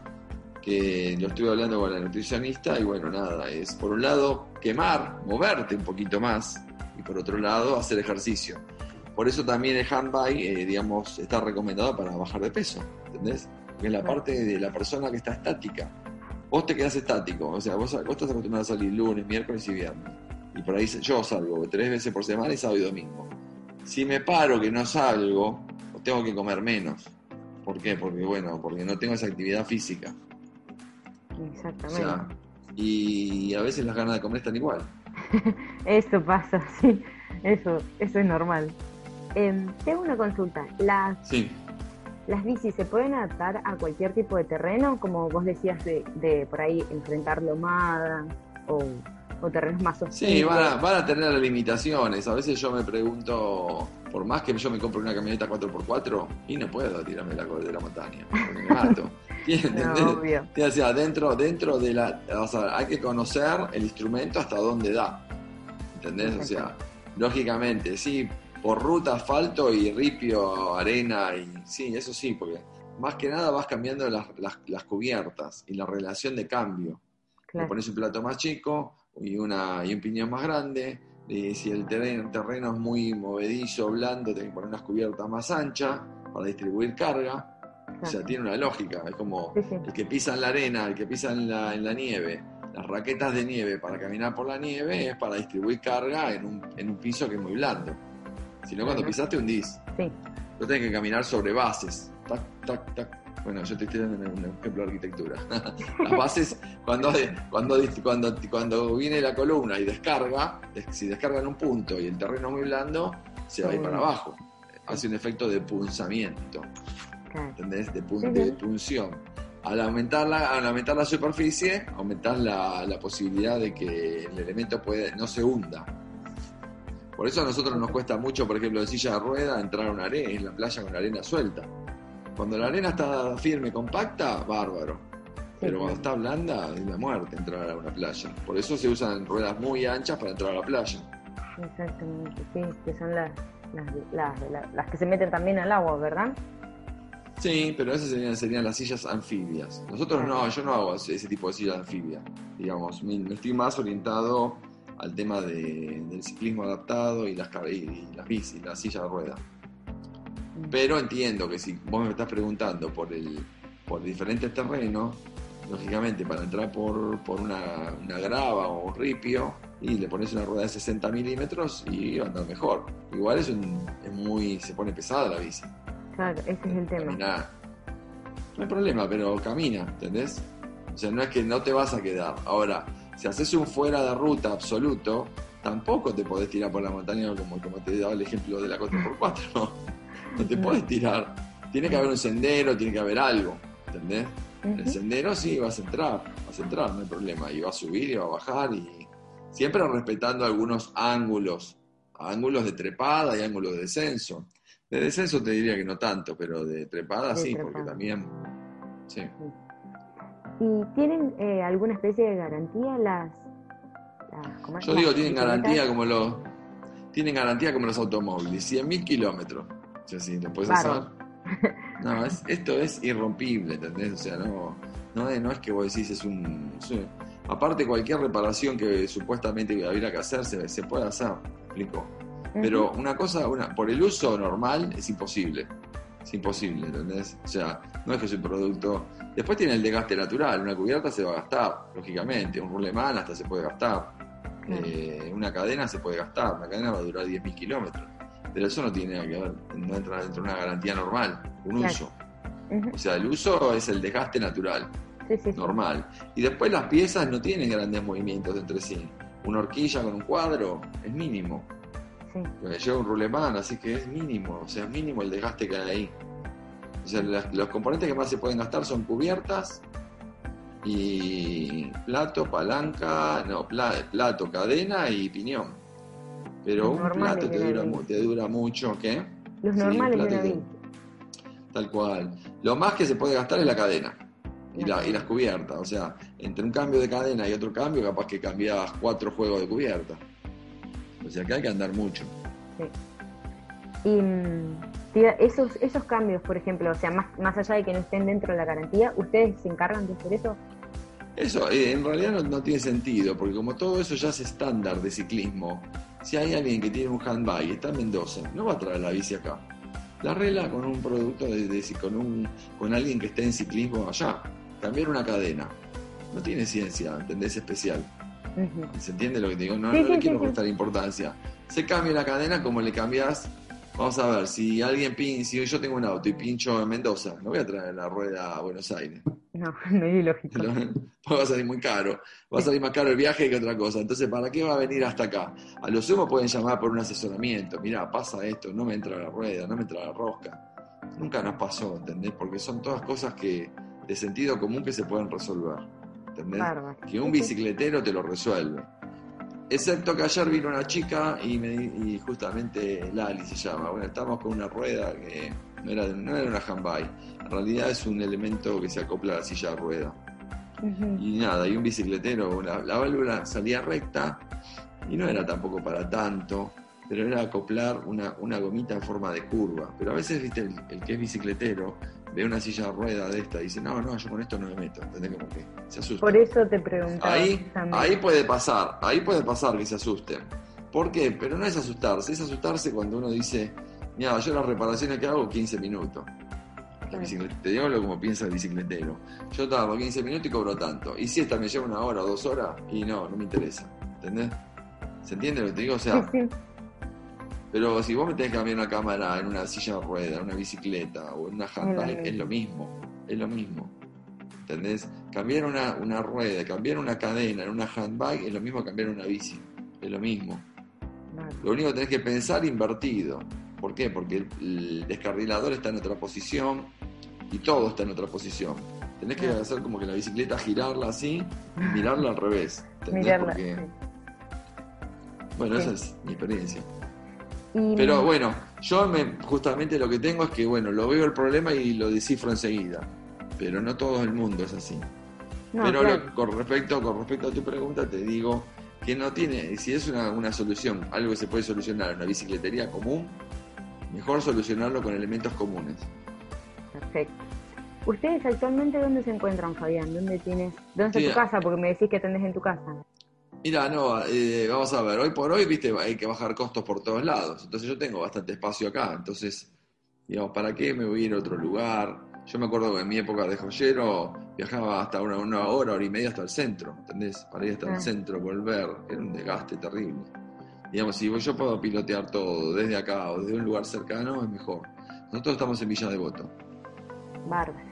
que lo estuve hablando con la nutricionista y bueno, nada, es por un lado quemar, moverte un poquito más y por otro lado hacer ejercicio. Por eso también el handbike, eh, digamos, está recomendado para bajar de peso, ¿entendés? Que es la parte de la persona que está estática. Vos te quedás estático, o sea, vos, vos estás acostumbrado a salir lunes, miércoles y viernes. Y por ahí yo salgo tres veces por semana y sábado y domingo. Si me paro que no salgo, tengo que comer menos. ¿Por qué? Porque bueno, porque no tengo esa actividad física. Exactamente. y a veces las ganas de comer están igual. eso pasa, sí. Eso, eso es normal. Em, tengo una consulta. Las, ¿Las bicis se pueden adaptar a cualquier tipo de terreno? Como vos decías, de, por ahí enfrentar lomadas o, o terrenos más oscuros. Sí, van a, van a tener limitaciones. A veces yo me pregunto, por más que yo me compre una camioneta 4x4, y no puedo tirarme la de la montaña, me mato. o sea, dentro, dentro de la. O sea, hay que conocer el instrumento hasta dónde da. ¿Entendés? O sea, lógicamente, sí, por ruta, asfalto y ripio, arena, y sí, eso sí, porque más que nada vas cambiando las, las, cubiertas y la relación de cambio. Le pones un plato más chico y, una, y un piñón más grande. Y si el terreno, terreno es muy movedizo, blando, tenés que poner unas cubiertas más anchas para distribuir carga. O sea, tiene una lógica. Es como el que pisa en la arena, el que pisa en la, en la nieve, las raquetas de nieve para caminar por la nieve es para distribuir carga en un, en un piso que es muy blando. Si no, cuando pisaste hundís. Sí. Tú tenés que caminar sobre bases. Tac, tac, tac. Bueno, yo te estoy dando un ejemplo de arquitectura. Las bases, cuando, cuando, cuando, cuando viene la columna y descarga, si descarga en un punto y el terreno es muy blando, se va a ir para abajo. Hace un efecto de punzamiento. ¿Entendés? De, punción. Al aumentar, la, al aumentar la superficie, aumentar la, la, posibilidad de que el elemento puede, no se hunda. Por eso a nosotros nos cuesta mucho, por ejemplo, en silla de rueda, entrar a una arena, en la playa con la arena suelta. Cuando la arena está firme, compacta, bárbaro. Pero cuando está blanda, es la muerte entrar a una playa. Por eso se usan ruedas muy anchas para entrar a la playa. Exactamente, sí, que son las, las, las que se meten también al agua, ¿verdad? Sí, pero esas serían, las sillas anfibias. Nosotros no, yo no hago ese tipo de sillas anfibias. Digamos, me estoy más orientado al tema del ciclismo adaptado y las, y las bicis, de rueda. Pero entiendo que si vos me estás preguntando por el por diferentes terrenos, lógicamente para entrar por, por una, una, grava o un ripio y le pones una rueda de 60 milímetros y va a andar mejor. Igual es, un, es muy, se pone pesada la bici. Claro, es el tema. No hay problema, pero camina, ¿entendés? O sea, no es que no te vas a quedar. Ahora, si haces un fuera de ruta absoluto, tampoco te podés tirar por la montaña como, como te he dado el ejemplo de la costa por 4 No, no te podés tirar. Tiene que haber un sendero, tiene que haber algo, ¿entendés? El sendero sí vas a entrar, vas a entrar, no hay problema. Y va a subir y va a bajar y siempre respetando algunos ángulos, ángulos de trepada y ángulos de descenso. De descenso te diría que no tanto, pero de trepada sí, porque también. Sí. ¿Y tienen eh, alguna especie de garantía las.? Yo digo, tienen garantía como los. Tienen garantía como los automóviles, 100.000 kilómetros. O sea, si lo puedes hacer. No, esto es irrompible, ¿entendés? O sea, no, no es, no es que vos decís es un, es un- Aparte, cualquier reparación que supuestamente hubiera que hacer, se, se puede hacer, ¿me explico? Pero una cosa, una, por el uso normal es imposible. Es imposible, ¿entendés? O sea, no es que es un producto. Después tiene el desgaste natural. Una cubierta se va a gastar, lógicamente. Un rulemán hasta se puede gastar. Eh, una cadena se puede gastar. Una cadena va a durar 10.000 kilómetros. Pero eso no tiene nada que ver. No entra dentro de una garantía normal. Un Claro. uso. O sea, el uso es el desgaste natural Sí, sí, sí. normal. Y después las piezas no tienen grandes movimientos entre sí. Una horquilla con un cuadro es mínimo. Sí. Lleva un rulemán, así que es mínimo. O sea, es mínimo el desgaste que hay ahí. O sea, las- los componentes que más se pueden gastar son cubiertas y plato, palanca, no, pla- plato, cadena y piñón. Pero Los un plato te dura, te dura mucho, ¿qué? Los Sí, normales de plato. Tal cual. Lo más que se puede gastar es la cadena y, la- y las cubiertas. O sea, entre un cambio de cadena y otro cambio, capaz que cambias cuatro juegos de cubierta. O sea que hay que andar mucho. Y mm, tía, esos, esos cambios, por ejemplo, o sea, más, más allá de que no estén dentro de la garantía, ¿ustedes se encargan de hacer eso? Eso eh, en realidad no, no tiene sentido, porque como todo eso ya es estándar de ciclismo, si hay alguien que tiene un handbike y está en Mendoza, no va a traer la bici acá. La arregla con un producto de, de- con un con alguien que esté en ciclismo allá. Cambiar una cadena. No tiene ciencia, ¿entendés? Especial. ¿Se entiende lo que te digo? No, Sí, no sí, le quiero sí, sí. restar importancia. Se cambia la cadena como le cambias. Vamos a ver, si alguien pin, si yo tengo un auto y pincho en Mendoza, no voy a traer la rueda a Buenos Aires. No, no es. Porque va a salir muy caro. Va a salir más caro el viaje que otra cosa. Entonces, ¿para qué va a venir hasta acá? A lo sumo pueden llamar por un asesoramiento. Mirá, pasa esto, no me entra la rueda, no me entra la rosca. Nunca nos pasó, ¿entendés? Porque son todas cosas que de sentido común que se pueden resolver. Que un bicicletero te lo resuelve. Excepto que ayer vino una chica y, me, y justamente Lali se llama. Bueno, estamos con una rueda que no era, no era una handbike. En realidad es un elemento que se acopla a la silla de rueda. Y nada, y un bicicletero, la, la válvula salía recta y no era tampoco para tanto, pero era acoplar una, una gomita en forma de curva. Pero a veces, viste, el, el que es bicicletero ve una silla de rueda de esta y dice, no, no, yo con esto no me meto. ¿Entendés? Como que se asusta. Por eso te preguntaba. Ahí, ahí puede pasar, ahí puede pasar que se asusten. ¿Por qué? Pero no es asustarse, es asustarse cuando uno dice, mira, yo las reparaciones que hago 15 minutos. Te digo lo como piensa el bicicletero. Yo tardo 15 minutos y cobro tanto. Y si esta me lleva una hora o dos horas, y no, no me interesa. ¿Entendés? ¿Se entiende lo que te digo? O sea, Sí, sí. Pero si vos me tenés que cambiar una cámara en una silla de rueda, en una bicicleta o en una handbike, es lo mismo. Es lo mismo. ¿Entendés? Cambiar una, una rueda, cambiar una cadena en una handbike es lo mismo que cambiar una bici. Es lo mismo. Lo único que tenés que pensar invertido. ¿Por qué? Porque el, el descarrilador está en otra posición y todo está en otra posición. Tenés que hacer como que la bicicleta girarla así y mirarla al revés. ¿entendés? Mirarla. Porque, sí. bueno, Sí. esa es mi experiencia. Y- Pero bueno, yo me, justamente lo que tengo es que, bueno, lo veo el problema y lo descifro enseguida. Pero no todo el mundo es así. no, Pero claro. lo- con, respecto, con respecto a tu pregunta, te digo que no tiene, si es una, una solución, algo que se puede solucionar en una bicicletería común, mejor solucionarlo con elementos comunes. Perfecto. ¿Ustedes actualmente dónde se encuentran, Fabián? ¿Dónde tienes, dónde está tu casa? Porque me decís que atendés en tu casa. Mira, no, eh, vamos a ver, hoy por hoy, viste, hay que bajar costos por todos lados. Entonces yo tengo bastante espacio acá. Entonces, digamos, ¿para qué me voy a ir a otro lugar? Yo me acuerdo que en mi época de joyero viajaba hasta una, una hora, hora y media hasta el centro, ¿entendés? Para ir hasta Ah. el centro, volver, era un desgaste terrible. Digamos, si yo puedo pilotear todo desde acá o desde un lugar cercano, es mejor. Nosotros estamos en Villa Devoto. Bárbaro.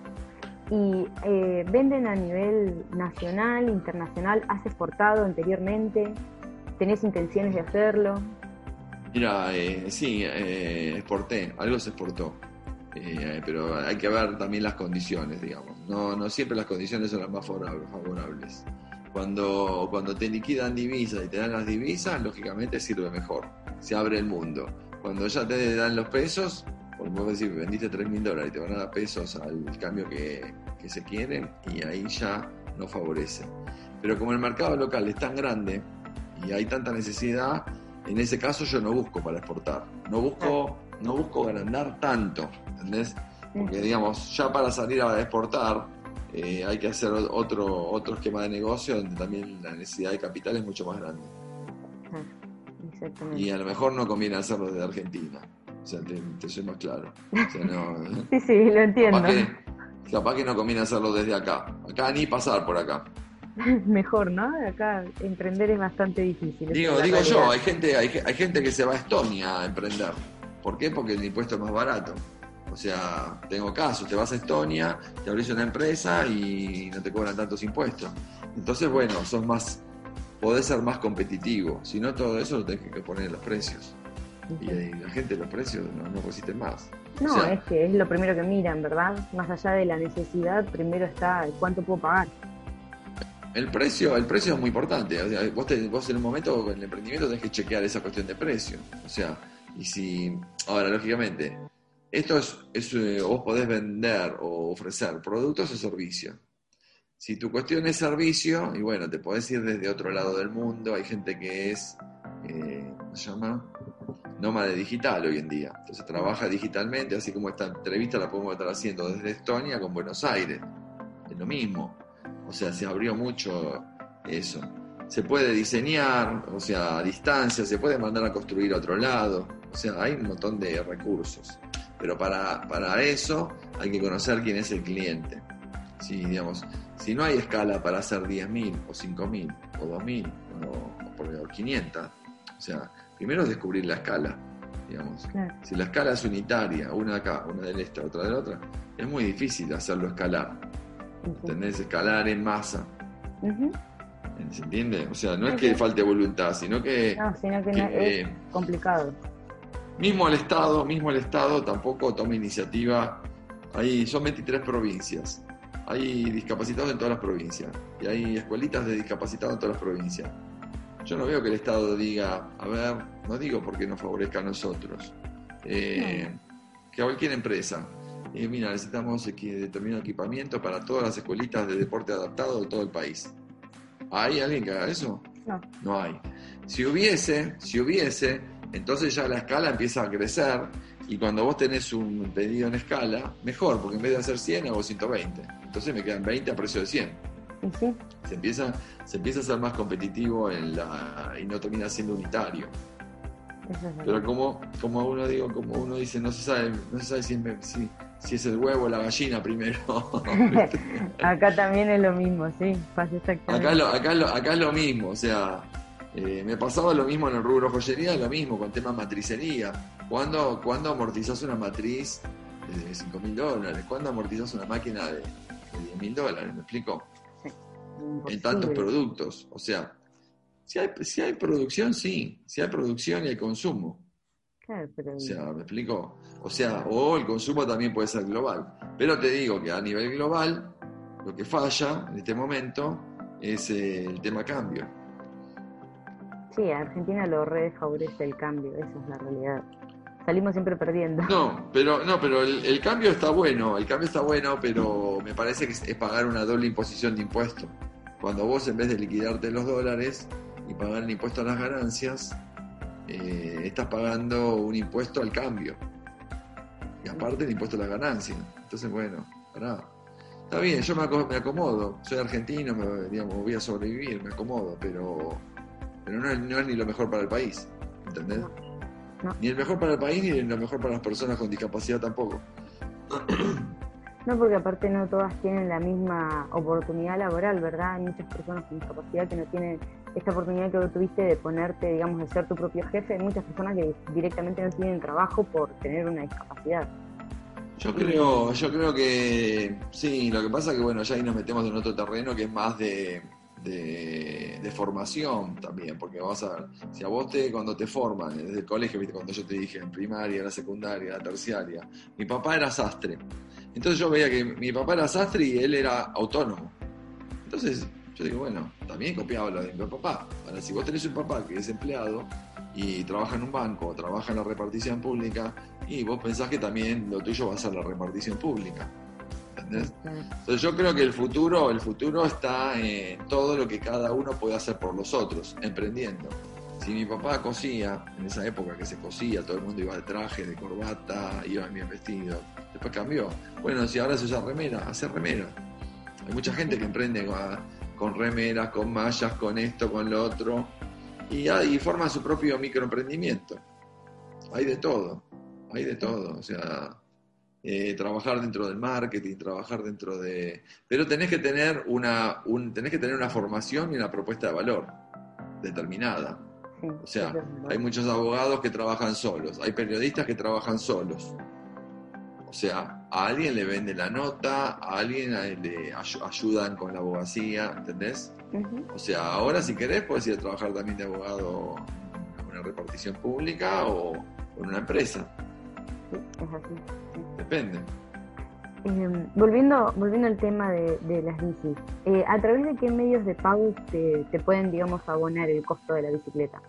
¿Y eh, venden a nivel nacional, internacional? ¿Has exportado anteriormente? ¿Tenés intenciones de hacerlo? Mira, eh, sí, eh, exporté, algo se exportó. Eh, pero hay que ver también las condiciones, digamos. No, no siempre las condiciones son las más favorables. Cuando, cuando te liquidan divisas y te dan las divisas, lógicamente sirve mejor. Se abre el mundo. Cuando ya te dan los pesos, por decir, vendiste 3 mil dólares y te van a dar pesos al cambio que, que se quieren, y ahí ya no favorece. Pero como el mercado local es tan grande y hay tanta necesidad, en ese caso yo no busco para exportar. No busco, no busco agrandar tanto, ¿entendés? Porque digamos, ya para salir a exportar, eh, hay que hacer otro, otro esquema de negocio donde también la necesidad de capital es mucho más grande. Y a lo mejor no conviene hacerlo desde Argentina. O sea, te, soy más claro. sí, sí, lo entiendo. Capaz que, no conviene hacerlo desde acá. Acá ni pasar por acá. Mejor, ¿no? Acá emprender es bastante difícil. Digo, digo yo, hay gente, hay, hay gente que se va a Estonia a emprender. ¿Por qué? Porque el impuesto es más barato. O sea, tengo casos, te vas a Estonia, te abrís una empresa y no te cobran tantos impuestos. Entonces, bueno, sos más, podés ser más competitivo. Si no, todo eso lo tenés que poner en los precios. Y la gente los precios no, no resisten más. No, es que es lo primero que miran, ¿verdad? Más allá de la necesidad, primero está cuánto puedo pagar. El precio, el precio es muy importante. vos, vos en un momento con el emprendimiento tenés que chequear esa cuestión de precio. O sea, y si, ahora, lógicamente, esto es, eh, vos podés vender o ofrecer productos o servicios. Si tu cuestión es servicio, y bueno, te podés ir desde otro lado del mundo, hay gente que es, eh, ¿cómo se llama? Nómade digital hoy en día. Entonces trabaja digitalmente, así como esta entrevista la podemos estar haciendo desde Estonia con Buenos Aires. Es lo mismo. O sea, se abrió mucho eso. Se puede diseñar, o sea, a distancia, se puede mandar a construir a otro lado. O sea, hay un montón de recursos. Pero para, para eso hay que conocer quién es el cliente. Si, digamos, si no hay escala para hacer 10.000 o 5.000 o 2.000 o, o 500, o sea, primero es descubrir la escala. Digamos. Si la escala es unitaria, una de acá, una del este, otra de la otra, es muy difícil hacerlo escalar. ¿Entendés? Escalar en masa. ¿Se entiende? O sea, no es que falte voluntad, sino que. No, sino que, es eh, complicado. Mismo el Estado, mismo el Estado tampoco toma iniciativa. Ahí son 23 provincias. Hay discapacitados en todas las provincias. Y hay escuelitas de discapacitados en todas las provincias. Yo no veo que el Estado diga, a ver, no digo porque nos favorezca a nosotros, eh, que a cualquier empresa. Eh, mira, necesitamos determinado equipamiento para todas las escuelitas de deporte adaptado de todo el país. ¿Hay alguien que haga eso? No. No hay. Si hubiese, si hubiese, entonces ya la escala empieza a crecer y cuando vos tenés un pedido en escala, mejor, porque en vez de hacer 100 hago 120. Entonces me quedan 20 a precio de 100. Se, empieza, se empieza a ser más competitivo en la, y no termina siendo unitario. Pero como, como uno digo, como uno dice, no se sabe, no se sabe si, si, es el huevo o la gallina primero. acá también es lo mismo, sí, pasa exactamente. Acá, acá, acá es lo mismo, o sea, eh, me pasaba lo mismo en el rubro joyería, lo mismo con tema matricería. ¿Cuándo, ¿cuándo amortizas una matriz de 5 mil dólares? ¿Cuándo amortizas una máquina de, 10 mil dólares? ¿Me explico? En tantos productos. O sea, si hay, si hay producción, sí. Si hay producción y hay consumo. O sea, ¿me explico? O sea, o el consumo también puede ser global. Pero te digo que a nivel global, lo que falla en este momento es el tema cambio. Sí, a Argentina lo re favorece el cambio, esa es la realidad. Salimos siempre perdiendo. No, pero no, pero el, cambio está bueno, el cambio está bueno, pero me parece que es, pagar una doble imposición de impuestos. Cuando vos en vez de liquidarte los dólares y pagar el impuesto a las ganancias, eh, estás pagando un impuesto al cambio. Y aparte el impuesto a las ganancias. Entonces, bueno, para Está bien, yo me, acomodo. Soy argentino, me, digamos, voy a sobrevivir, me acomodo, pero pero no es, ni lo mejor para el país, ¿entendés? Ni el mejor para el país ni lo mejor para las personas con discapacidad tampoco. No, porque aparte no todas tienen la misma oportunidad laboral, ¿verdad? Hay muchas personas con discapacidad que no tienen esta oportunidad que tuviste de ponerte, digamos, de ser tu propio jefe. Hay muchas personas que directamente no tienen trabajo por tener una discapacidad. Yo creo, yo creo que sí, lo que pasa es que bueno, ya ahí nos metemos en otro terreno que es más de, de, formación también, porque vamos a ver, si a vos te, cuando te forman desde el colegio, cuando yo te dije en primaria, la secundaria, la terciaria, mi papá era sastre. Entonces yo veía que mi papá era sastre y él era autónomo. Entonces yo digo, bueno, también copiaba lo de mi papá. Ahora, si vos tenés un papá que es empleado y trabaja en un banco, trabaja en la repartición pública, y vos pensás que también lo tuyo va a ser la repartición pública. Entonces yo creo que el futuro, el futuro está en todo lo que cada uno puede hacer por los otros, emprendiendo. Si mi papá cosía, en esa época que se cosía, todo el mundo iba de traje, de corbata, iba bien vestido, después cambió. Bueno, si ahora se usa remera, hace remera. Hay mucha gente que emprende con, remeras, con mallas, con esto, con lo otro, y, y forma su propio microemprendimiento. Hay de todo, hay de todo. O sea, eh, trabajar dentro del marketing, trabajar dentro de... Pero tenés que tener una, un, tenés que tener una formación y una propuesta de valor determinada. o sea, hay muchos abogados que trabajan solos, hay periodistas que trabajan solos. O sea, a alguien le vende la nota, a alguien le ayudan con la abogacía, ¿entendés? O sea, ahora si querés puedes ir a trabajar también de abogado en una repartición pública o en una empresa. Es así. Depende. Eh, volviendo, volviendo al tema de, las bicis, eh, ¿a través de qué medios de pago te, pueden, digamos, abonar el costo de la bicicleta?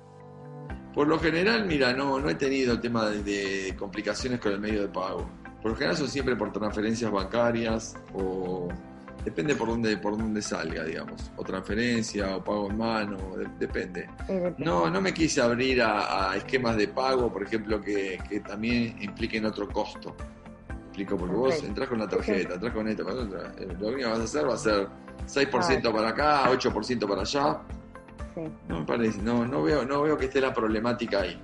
Por lo general, mira, no, no he tenido el tema de, complicaciones con el medio de pago. Por lo general son siempre por transferencias bancarias o depende por dónde por dónde salga, digamos, o transferencia o pago en mano, depende. No, no me quise abrir a, esquemas de pago, por ejemplo, que, que también impliquen otro costo porque vos entras con la tarjeta, entras con esto, con otra. Eh, lo único que vas a hacer va a ser 6% para acá, 8% para allá. No me parece, no, no, veo, no veo que esté la problemática ahí.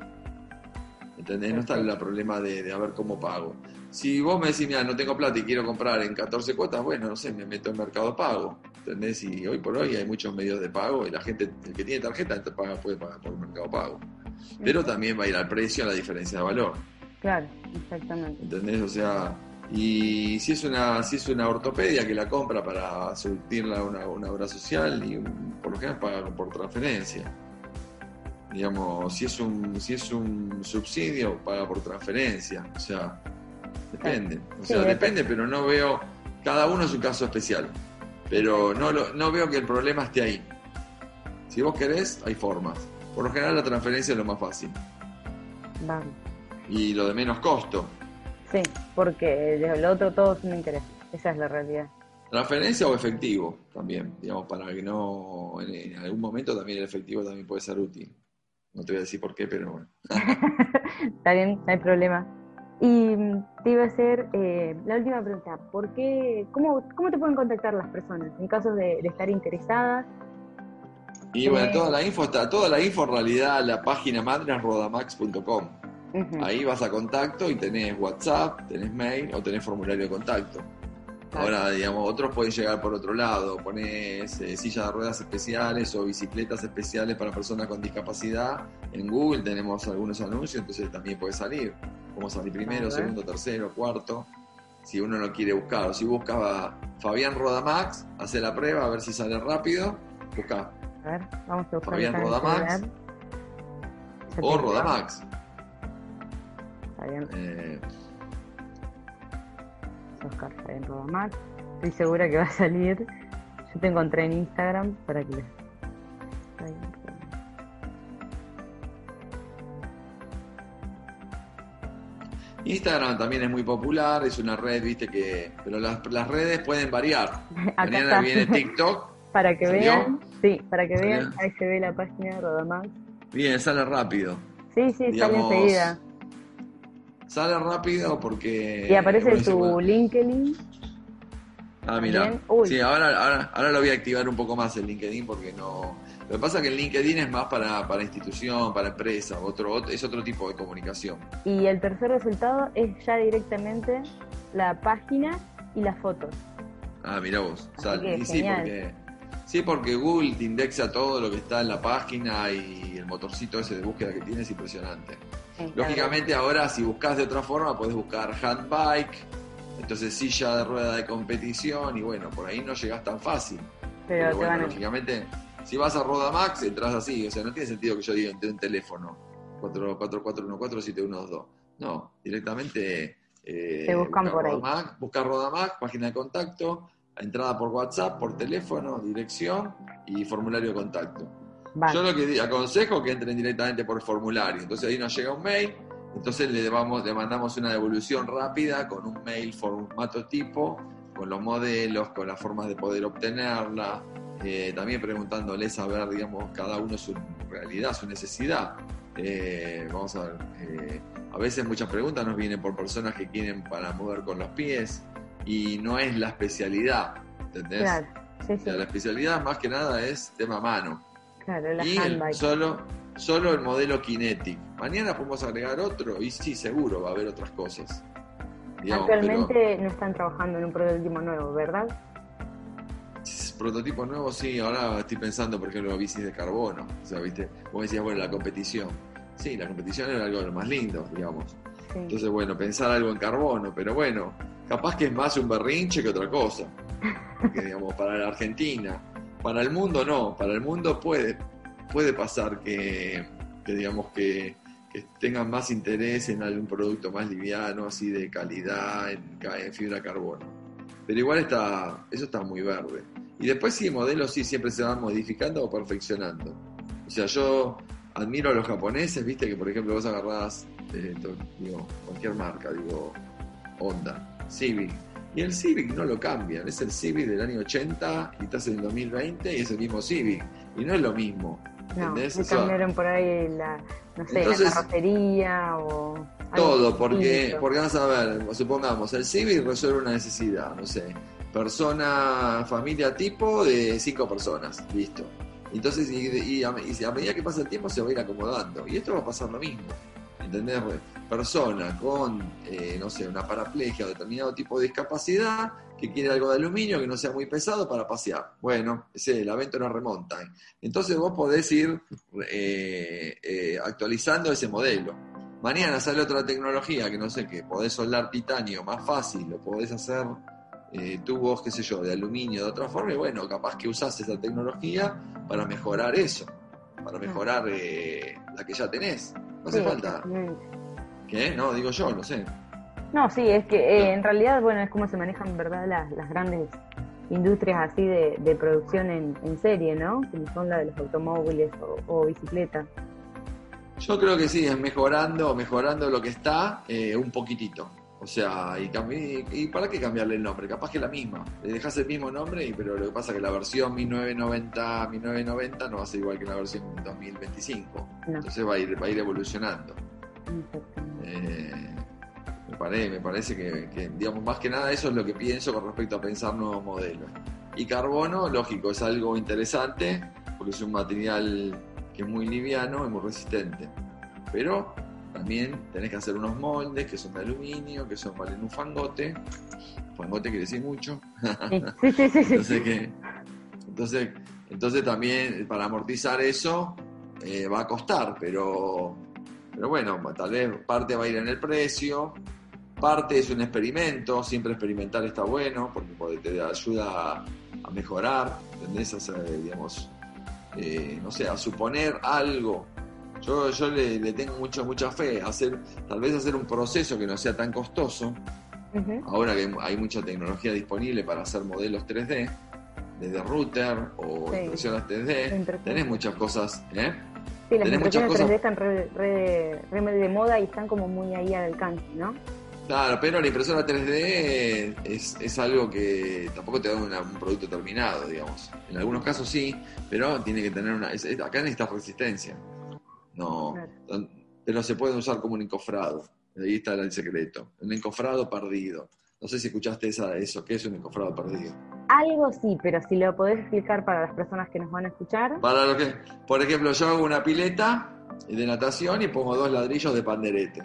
¿Entendés? No está el problema de, de a ver cómo pago. Si vos me decís, mira, no tengo plata y quiero comprar en 14 cuotas, bueno, no sé, me meto en mercado pago. ¿Entendés? Y hoy por hoy hay muchos medios de pago y la gente, el que tiene tarjeta, paga, puede pagar por mercado pago. Pero también va a ir al precio, a la diferencia de valor. Claro, exactamente. ¿Entendés? O sea, y si es una, si es una ortopedia que la compra para surtirla una, una obra social, y por lo general paga por transferencia. Digamos, si es un, si es un subsidio, paga por transferencia. O sea, depende. O sea, depende, pero no veo. Cada uno es un caso especial. Pero no, no veo que el problema esté ahí. Si vos querés, hay formas. Por lo general la transferencia es lo más fácil. Vale y lo de menos costo. Sí, porque lo otro todo es un interés, esa es la realidad. Transferencia o efectivo también, digamos, para que no, en, algún momento también el efectivo también puede ser útil. No te voy a decir por qué, pero bueno. Está bien, no hay problema. Y te iba a hacer eh, la última pregunta, ¿por qué, cómo, cómo te pueden contactar las personas en caso de, estar interesadas? Y bueno, eh, toda la info está, toda la info en realidad la página madre es rodamax.com. Ahí vas a contacto y tenés WhatsApp, tenés mail o tenés formulario de contacto. Ahora, digamos, otros pueden llegar por otro lado, pones eh, sillas de ruedas especiales o bicicletas especiales para personas con discapacidad. En Google tenemos algunos anuncios, entonces también puede salir. Como salir primero, segundo, tercero, cuarto. Si uno lo quiere buscar, o si busca Fabián Rodamax, hace la prueba a ver si sale rápido. Busca. A ver, vamos a buscar Fabián Rodamax. O Rodamax. Eh... Oscar Fabián Rodamax. Estoy segura que va a salir. Yo te encontré en Instagram para que les... Instagram también es muy popular, es una red, viste que. Pero las, redes pueden variar. Mañana viene TikTok. para que vean, sí, para que vean, ahí se ve la página de Rodamax. Bien, sale rápido. Sí, sí, sale enseguida. Sale rápido porque. Y aparece tu LinkedIn. Ah, mira. Sí, ahora, ahora, lo voy a activar un poco más el LinkedIn porque no. Lo que pasa es que el LinkedIn es más para, para institución, para empresa, otro, es otro tipo de comunicación. Y el tercer resultado es ya directamente la página y las fotos. Ah, mira vos. Sale. sí, porque, sí, porque Google te indexa todo lo que está en la página y el motorcito ese de búsqueda que tiene es impresionante. Lógicamente ahora si buscas de otra forma puedes buscar handbike, entonces silla de rueda de competición y bueno, por ahí no llegas tan fácil. Pero, bueno, lógicamente si vas a Rodamax entras así, o sea, no tiene sentido que yo diga entre un teléfono 44147122. No, directamente eh, Te buscan por Rodamax, ahí. Buscar Rodamax, página de contacto, entrada por WhatsApp, por teléfono, dirección y formulario de contacto. Yo lo que aconsejo que entren directamente por formulario. Entonces ahí nos llega un mail, entonces le, vamos, le mandamos una devolución rápida con un mail formato tipo, con los modelos, con las formas de poder obtenerla, eh, también preguntándoles a ver, digamos, cada uno su realidad, su necesidad. Eh, vamos a ver, eh, a veces muchas preguntas nos vienen por personas que quieren para mover con los pies y no es la especialidad. ¿entendés? Claro, sí, O sí. sea, la especialidad más que nada es tema mano. Claro, la y el- solo, solo el modelo Kinetic. Mañana podemos agregar otro y sí, seguro va a haber otras cosas. Digamos, Actualmente no están trabajando en un prototipo nuevo, ¿verdad? prototipo nuevo, sí, ahora estoy pensando, por ejemplo, bicis de carbono. O sea, viste, vos decías, bueno, la competición. Sí, la competición era algo de lo más lindo, digamos. Sí. Entonces, bueno, pensar algo en carbono, pero bueno, capaz que es más un berrinche que otra cosa. Porque, digamos, para la Argentina, para el mundo no, para el mundo puede, puede pasar que, digamos, que, tengan más interés en algún producto más liviano, así de calidad, en, en fibra carbono. Pero igual está, eso está muy verde. Y después sí, modelos sí siempre se van modificando o perfeccionando. O sea, yo admiro a los japoneses, viste que por ejemplo vos agarrás, eh, digo, cualquier marca, digo, Honda, Civic. Y el Civic no lo cambian, es el Civic del año 80 y estás en el 2020 y es el mismo Civic. Y no es lo mismo. No, cambiaron por ahí la, no sé, Entonces- la carrocería o... Todo, porque, porque vas a ver, supongamos, el Civic resuelve una necesidad, no sé, persona, familia tipo de cinco personas, listo. Entonces, y, y a, y a medida que pasa el tiempo se va a ir acomodando. Y esto va a pasar lo mismo. ¿Entendés? Persona con, eh, no sé, una paraplegia o determinado tipo de discapacidad que quiere algo de aluminio que no sea muy pesado para pasear. Bueno, ese, el evento no remonta. Entonces vos podés ir eh, eh, actualizando ese modelo. Mañana sale otra tecnología que no sé qué, podés soldar titanio más fácil, lo podés hacer eh, tubos, qué sé yo, de aluminio de otra forma, y bueno, capaz que usás esa tecnología para mejorar eso, para mejorar eh, la que ya tenés. No hace Sí, falta. ¿Qué? No, digo yo, no sé. No, sí, es que eh, en realidad, bueno, es como se manejan, verdad, las, las grandes industrias así de, de producción en, en serie, ¿no? Como son la de los automóviles o, o bicicletas. Yo creo que sí, es mejorando, mejorando lo que está eh, un poquitito. O sea, y, y, para qué cambiarle el nombre? Capaz que la misma. Le dejas el mismo nombre, pero lo que pasa es que la versión 1990, 1990 no va a ser igual que la versión 2025. No, Entonces va a ir, va a ir evolucionando. Eh, me, pare- me parece que, que, digamos, más que nada eso es lo que pienso con respecto a pensar nuevos modelos. Y carbono, lógico, es algo interesante porque es un material que es muy liviano y muy resistente. Pero también tenés que hacer unos moldes que son de aluminio, que son valen un fangote. Fangote quiere decir mucho. Sí, sí, sí, sí. Entonces, que, entonces, entonces también para amortizar eso eh, va a costar, pero, pero bueno, tal vez parte va a ir en el precio, parte es un experimento, siempre experimentar está bueno porque te ayuda a, mejorar, ¿entendés? A digamos, eh, no sé, a suponer algo. Yo, yo le, le tengo mucha, mucha fe, hacer, tal vez hacer un proceso que no sea tan costoso, ahora que hay mucha tecnología disponible para hacer modelos 3D, desde router o Sí. impresoras 3D, Impresión. tenés muchas cosas, ¿eh? Sí, las impresiones cosas. 3D están re, re- re de moda y están como muy ahí al alcance, ¿no? Claro, pero la impresora 3D es, es algo que tampoco te da una- un producto terminado, digamos. En algunos casos sí, pero tiene que tener una... es- acá necesitas resistencia. No, Claro. pero se puede usar como un encofrado. Ahí está el secreto. Un encofrado perdido. No sé si escuchaste esa, eso, ¿qué es un encofrado perdido? Algo sí, pero si lo podés explicar para las personas que nos van a escuchar. Para lo que, por ejemplo, yo hago una pileta de natación y pongo dos ladrillos de panderete.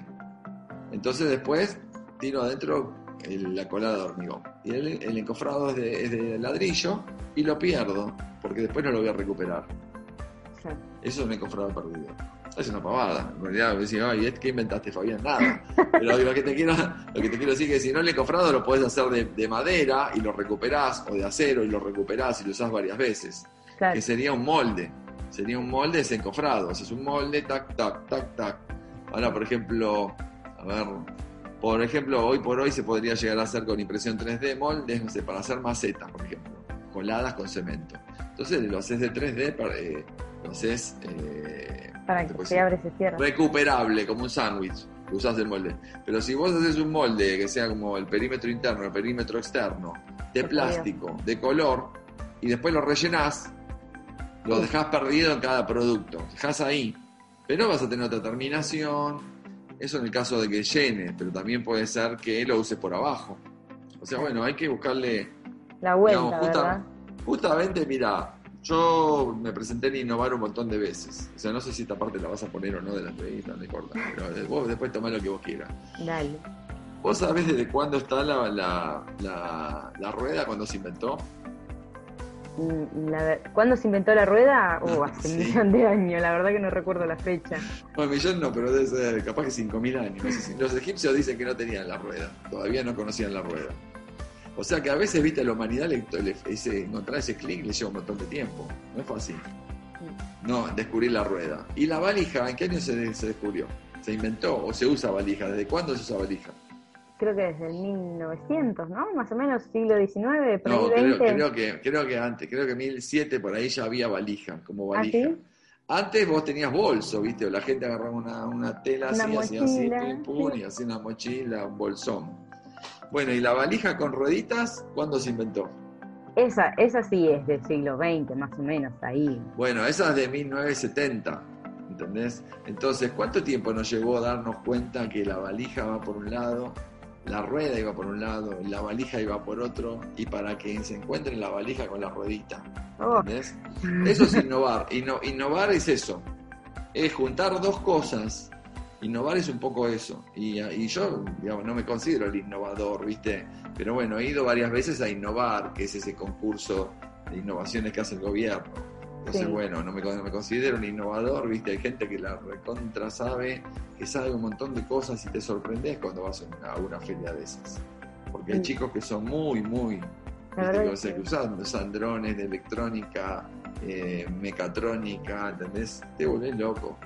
Entonces después tiro adentro el- la colada de hormigón. Y el, el encofrado es de, es de ladrillo y lo pierdo, porque después no lo voy a recuperar. Eso es un encofrado perdido. Es una pavada. En realidad, me decís, ay, ¿qué inventaste, Fabián? Nada. Pero lo que te quiero, lo que te quiero decir es que si no el encofrado lo podés hacer de, de madera y lo recuperás, o de acero y lo recuperás y lo usás varias veces Claro. que sería un molde. Sería un molde desencofrado. O sea, es un molde, tac, tac, tac, tac. Ahora, por ejemplo, a ver, por ejemplo, hoy por hoy se podría llegar a hacer con impresión 3D moldes, no sé, para hacer macetas, por ejemplo, coladas con cemento. Entonces lo haces de 3D, para, eh, lo haces eh, Para que se abre y se cierra. recuperable, como un sándwich. Usás el molde. Pero si vos haces un molde que sea como el perímetro interno, el perímetro externo, de plástico, de color, y después lo rellenás, lo Sí. dejás perdido en cada producto. Dejás ahí. Pero vas a tener otra terminación. Eso en el caso de que llene, pero también puede ser que lo uses por abajo. O sea, bueno, hay que buscarle La vuelta, Digamos, justa- ¿verdad? Justamente, mira, yo me presenté en Innovar un montón de veces. O sea, no sé si esta parte la vas a poner o no de la entrevista, no importa. Pero vos después tomá lo que vos quieras. Dale. ¿Vos sabés desde cuándo está la, la, la, la rueda cuando se inventó? Mm, ¿Cuándo se inventó la rueda? Uh, hace un millón de años, la verdad que no recuerdo la fecha. Bueno, millón no, pero debe ser capaz que 5.000 años. Los egipcios dicen que no tenían la rueda, todavía no conocían la rueda. O sea que a veces, viste, a la humanidad le, le- ese, encontrar ese clic le lleva un montón de tiempo. No es fácil. No, descubrir la rueda. ¿Y la valija? ¿En qué año se, se descubrió? ¿Se inventó o se usa valija? ¿Desde cuándo se usa valija? Creo que desde el 1900, ¿no? Más o menos siglo XIX, por No, ahí creo, 20. creo que, creo que antes, creo que 1007 por ahí ya había valija, como ¿Ah, valija. sí? Antes vos tenías bolso, ¿viste? O la gente agarraba una, una tela Una así, así, pim, pum, sí. y hacía una mochila, un bolsón. Bueno, ¿y la valija con rueditas cuándo se inventó? Esa, esa sí es del siglo XX, más o menos, ahí. Bueno, esa es de 1970, ¿entendés? Entonces, ¿cuánto tiempo nos llevó a darnos cuenta que la valija va por un lado, la rueda iba por un lado, la valija iba por otro, y para que se encuentren la valija con la ruedita? Oh. Eso es innovar. Inno- innovar es eso. Es juntar dos cosas. Innovar es un poco eso. Y, y yo, digamos, no me considero el innovador, ¿viste? Pero bueno, he ido varias veces a innovar, que es ese concurso de innovaciones que hace el gobierno. Entonces, Sí. bueno, no me, con- no me considero un innovador, ¿viste? Hay gente que la recontra sabe, que sabe un montón de cosas y te sorprendes cuando vas a una, feria de esas. Porque hay Sí. chicos que son muy, muy es se que- usan, usan drones de electrónica, eh, mecatrónica, ¿entendés? Te volvés loco,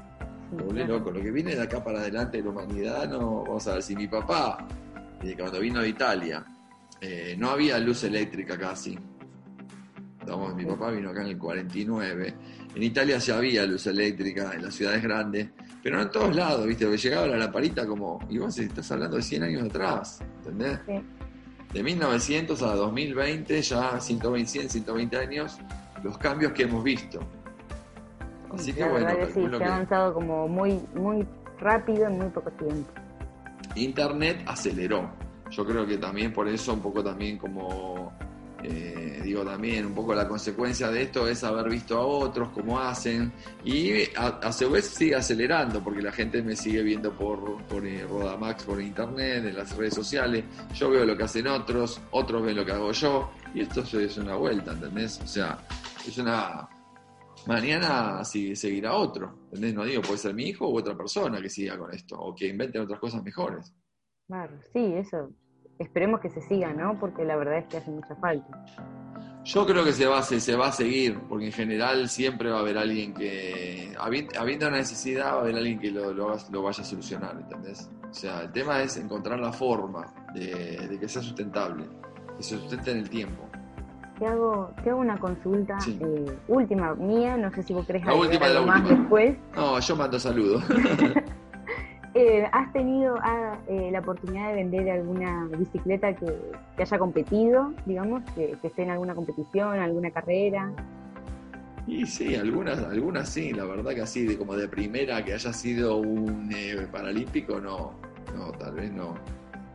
loco. Lo que viene de acá para adelante de la humanidad, no, vamos a ver, si mi papá, eh, cuando vino de Italia, eh, no había luz eléctrica casi. Vamos, mi papá vino acá en el 49. En Italia ya había luz eléctrica en las ciudades grandes, pero no en todos lados, ¿viste? Porque llegaba la lamparita como, y vos estás hablando de 100 años atrás, ¿entendés? Sí. de 1900 a 2020, ya 120, 100, 120 años, los cambios que hemos visto. Así que bueno, que sí, se ha avanzado como muy, muy rápido en muy poco tiempo. Internet aceleró. Yo creo que también por eso, un poco también como, eh, digo también, un poco la consecuencia de esto es haber visto a otros cómo hacen y a, a su vez sigue acelerando porque la gente me sigue viendo por, por eh, Rodamax, por internet, en las redes sociales. Yo veo lo que hacen otros, otros ven lo que hago yo y esto es una vuelta, ¿entendés? O sea, es una... Mañana sigue- seguirá otro, ¿entendés? No digo, puede ser mi hijo u otra persona que siga con esto o que inventen otras cosas mejores. Claro, sí, eso. Esperemos que se siga, ¿no? Porque la verdad es que hace mucha falta. Yo creo que se va, a- se, se va a seguir, porque en general siempre va a haber alguien que, habi- habiendo una necesidad, va a haber alguien que lo, lo, haga- lo vaya a solucionar, ¿entendés? O sea, el tema es encontrar la forma de, de que sea sustentable, que se sustente en el tiempo. Te hago, te hago una consulta Sí. eh, última mía, no sé si vos querés La última más última. después. No, yo mando saludos. Eh, ¿Has tenido ah, eh, la oportunidad de vender alguna bicicleta que, que haya competido, digamos, que, que esté en alguna competición, alguna carrera? Y sí, algunas, algunas sí, la verdad que así, de como de primera que haya sido un eh, paralímpico, no, no, tal vez no,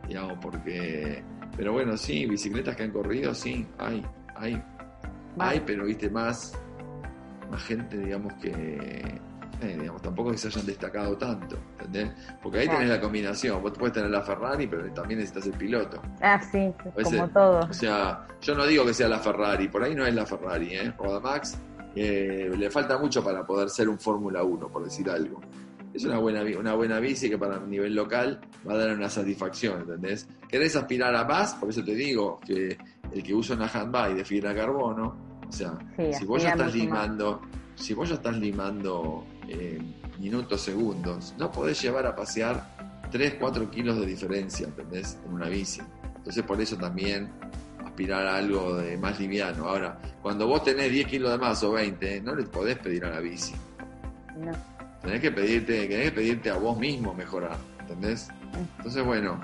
digamos, porque, pero bueno, sí, bicicletas que han corrido, sí, hay, hay, hay, pero viste, más, más gente, digamos, que, eh, digamos, tampoco que se hayan destacado tanto, ¿entendés? Porque ahí Claro. tenés la combinación, vos puedes tener la Ferrari, pero también necesitas el piloto. Ah, sí, como todo. O sea, yo no digo que sea la Ferrari, por ahí no es la Ferrari, ¿eh? Rodamax eh, le falta mucho para poder ser un Fórmula 1, por decir algo. Es una buena, una buena bici que para el nivel local va a dar una satisfacción, ¿entendés? ¿Querés aspirar a más? Por eso te digo que el que usa una handbike de fibra de carbono, o sea, Sí, si vos ya estás limando, si vos ya estás limando eh, minutos, segundos, no podés llevar a pasear 3, 4 kilos de diferencia, ¿entendés? En una bici. Entonces por eso también aspirar a algo de más liviano. Ahora, cuando vos tenés 10 kilos de más o 20, no le podés pedir a la bici. No. Tenés que pedirte, tenés que pedirte a vos mismo mejorar, ¿entendés? Entonces, bueno,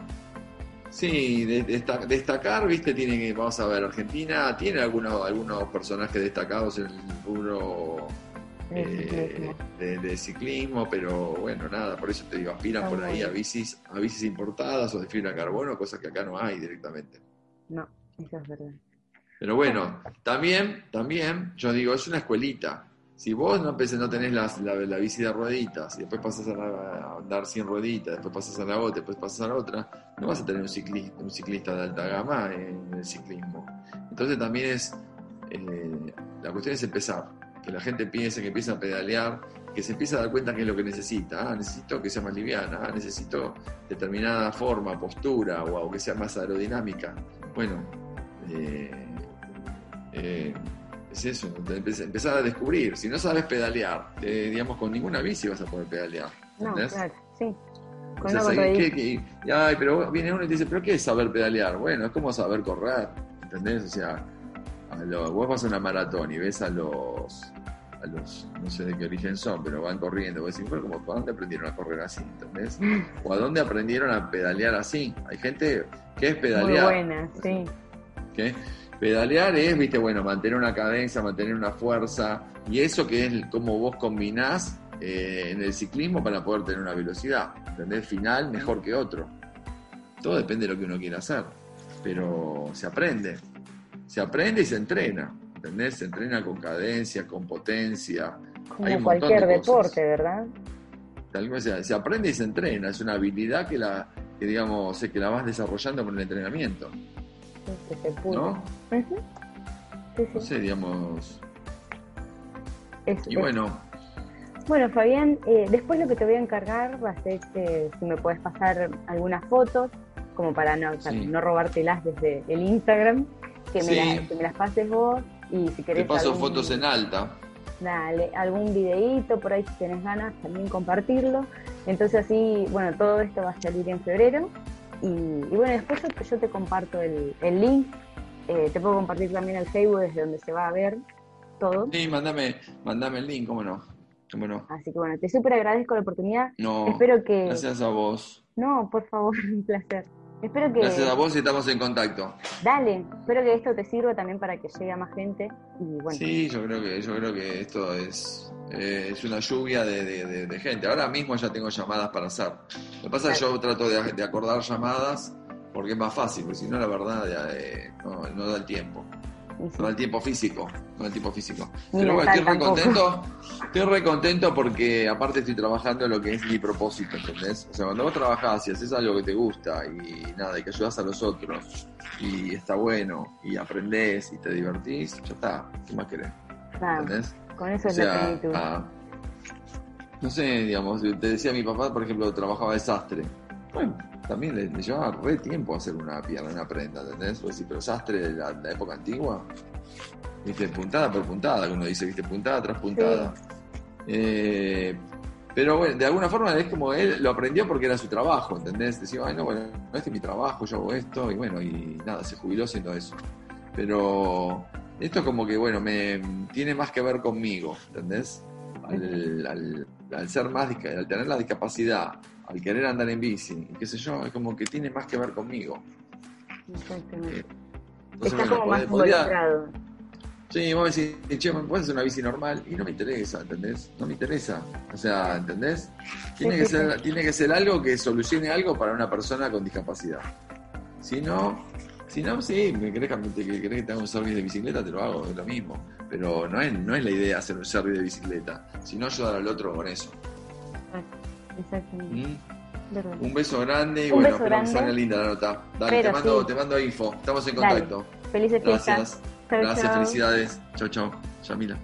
sí, de- desta- destacar, viste, tiene que, vamos a ver, Argentina tiene algunos, algunos personajes destacados en el rubro de eh, ciclismo. de, de ciclismo, pero bueno, nada, por eso te digo, aspiran Está por ahí a bicis, a bicis importadas o de fibra carbono, cosas que acá no hay directamente. No, eso es verdad. Pero bueno, también, también, yo digo, es una escuelita. Si vos no, no tenés la, la, bici de rueditas y después pasas a, andar sin rueditas, después pasas a la otra, después pasas a la otra, no vas a tener un ciclista, un ciclista de alta gama en el ciclismo. Entonces también es, eh, la cuestión es empezar, que la gente piense, que empiece a pedalear, que se empiece a dar cuenta que es lo que necesita. Ah, necesito que sea más liviana, ah, necesito determinada forma, postura o, que sea más aerodinámica. Bueno, eh, eh, es eso, empezar a descubrir. Si no sabes pedalear, eh, digamos, con ninguna bici vas a poder pedalear. No, claro, sí. Con o ay, pero viene uno y te dice, ¿pero qué es saber pedalear? Bueno, es como saber correr, ¿entendés? O sea, vos vas a una maratón y ves a los los, no sé de qué origen son, pero van corriendo. Vos decís, como, ¿a dónde aprendieron a correr así? ¿Entendés? ¿O a dónde aprendieron a pedalear así? Hay gente que es pedalear. Muy buena, sí. ¿Qué? Pedalear es, viste, bueno, mantener una cadencia, mantener una fuerza, y eso que es como vos combinás eh, en el ciclismo para poder tener una velocidad, ¿entendés? Final mejor que otro. Todo depende de lo que uno quiera hacer, pero se aprende, se aprende y se entrena. Se entrena con cadencia, con potencia. Como cualquier deporte, ¿verdad? Tal vez se aprende y se entrena, es una habilidad que la, que digamos, que la vas desarrollando con el entrenamiento. Sí, se puede. ¿No? No sé, digamos. y bueno. Bueno, Fabián, eh, después lo que te voy a encargar va a ser que si me puedes pasar algunas fotos, como para no, no robártelas desde el Instagram, que me, que me las pases vos y si querés. Te paso fotos en alta. Dale, algún videíto por ahí si tenés ganas también compartirlo. Entonces así, bueno, todo esto va a salir en febrero. Y, bueno, después yo, te comparto el, link. Eh, te puedo compartir también el Facebook desde donde se va a ver todo. Sí, mándame, mándame el link, cómo no. Cómo no. Así que bueno, te súper agradezco la oportunidad. No, Espero que... gracias a vos. No, por favor, un placer. Espero que... Gracias a vos y estamos en contacto. Dale, espero que esto te sirva también para que llegue a más gente. Y bueno. Sí, yo creo que, yo creo que esto es, eh, es una lluvia de, de, gente. Ahora mismo ya tengo llamadas para hacer. Lo que pasa es que yo trato de, acordar llamadas porque es más fácil, porque si no, la verdad, eh, no, no da el tiempo. No el tiempo físico, no el tiempo físico. Pero bueno, estoy re contento, estoy re contento porque aparte estoy trabajando lo que es mi propósito, ¿entendés? O sea, cuando vos trabajás y haces algo que te gusta y nada, y que ayudas a los otros y está bueno y aprendés y te divertís, ya está, ¿qué más querés? ¿Entendés? Con eso es la ah, no sé, digamos, te decía mi papá, por ejemplo, trabajaba desastre. Bueno, también le, llevaba re tiempo hacer una pierna, una prenda, ¿entendés? Pues sí, pero sastre de la, época antigua, viste, puntada por puntada, uno dice, viste, puntada tras puntada. Eh, pero bueno, de alguna forma es como él lo aprendió porque era su trabajo, ¿entendés? Decía, ay, no, bueno, este es mi trabajo, yo hago esto, y bueno, y nada, se jubiló haciendo eso. Pero esto como que, bueno, me tiene más que ver conmigo, ¿entendés? Al, al ser más, al tener la discapacidad, al querer andar en bici, qué sé yo, es como que tiene más que ver conmigo. Exactamente. Eh, Está como más involucrado. Sí, vos decís, che, ¿me puedes hacer una bici normal? Y no me interesa, ¿entendés? No me interesa. O sea, ¿entendés? Tiene, que, ser, tiene que ser algo que solucione algo para una persona con discapacidad. Si no, si no, sí, me querés que, querés que te haga un servicio de bicicleta, te lo hago, es lo mismo. Pero no es, no es la idea hacer un servicio de bicicleta, sino ayudar al otro con eso. Exactamente. Un beso grande y bueno, esperamos que salga linda la nota. Dale, te mando, te mando info. Estamos en contacto. Felices Gracias. Gracias, felicidades. Chau, chau. Yamila.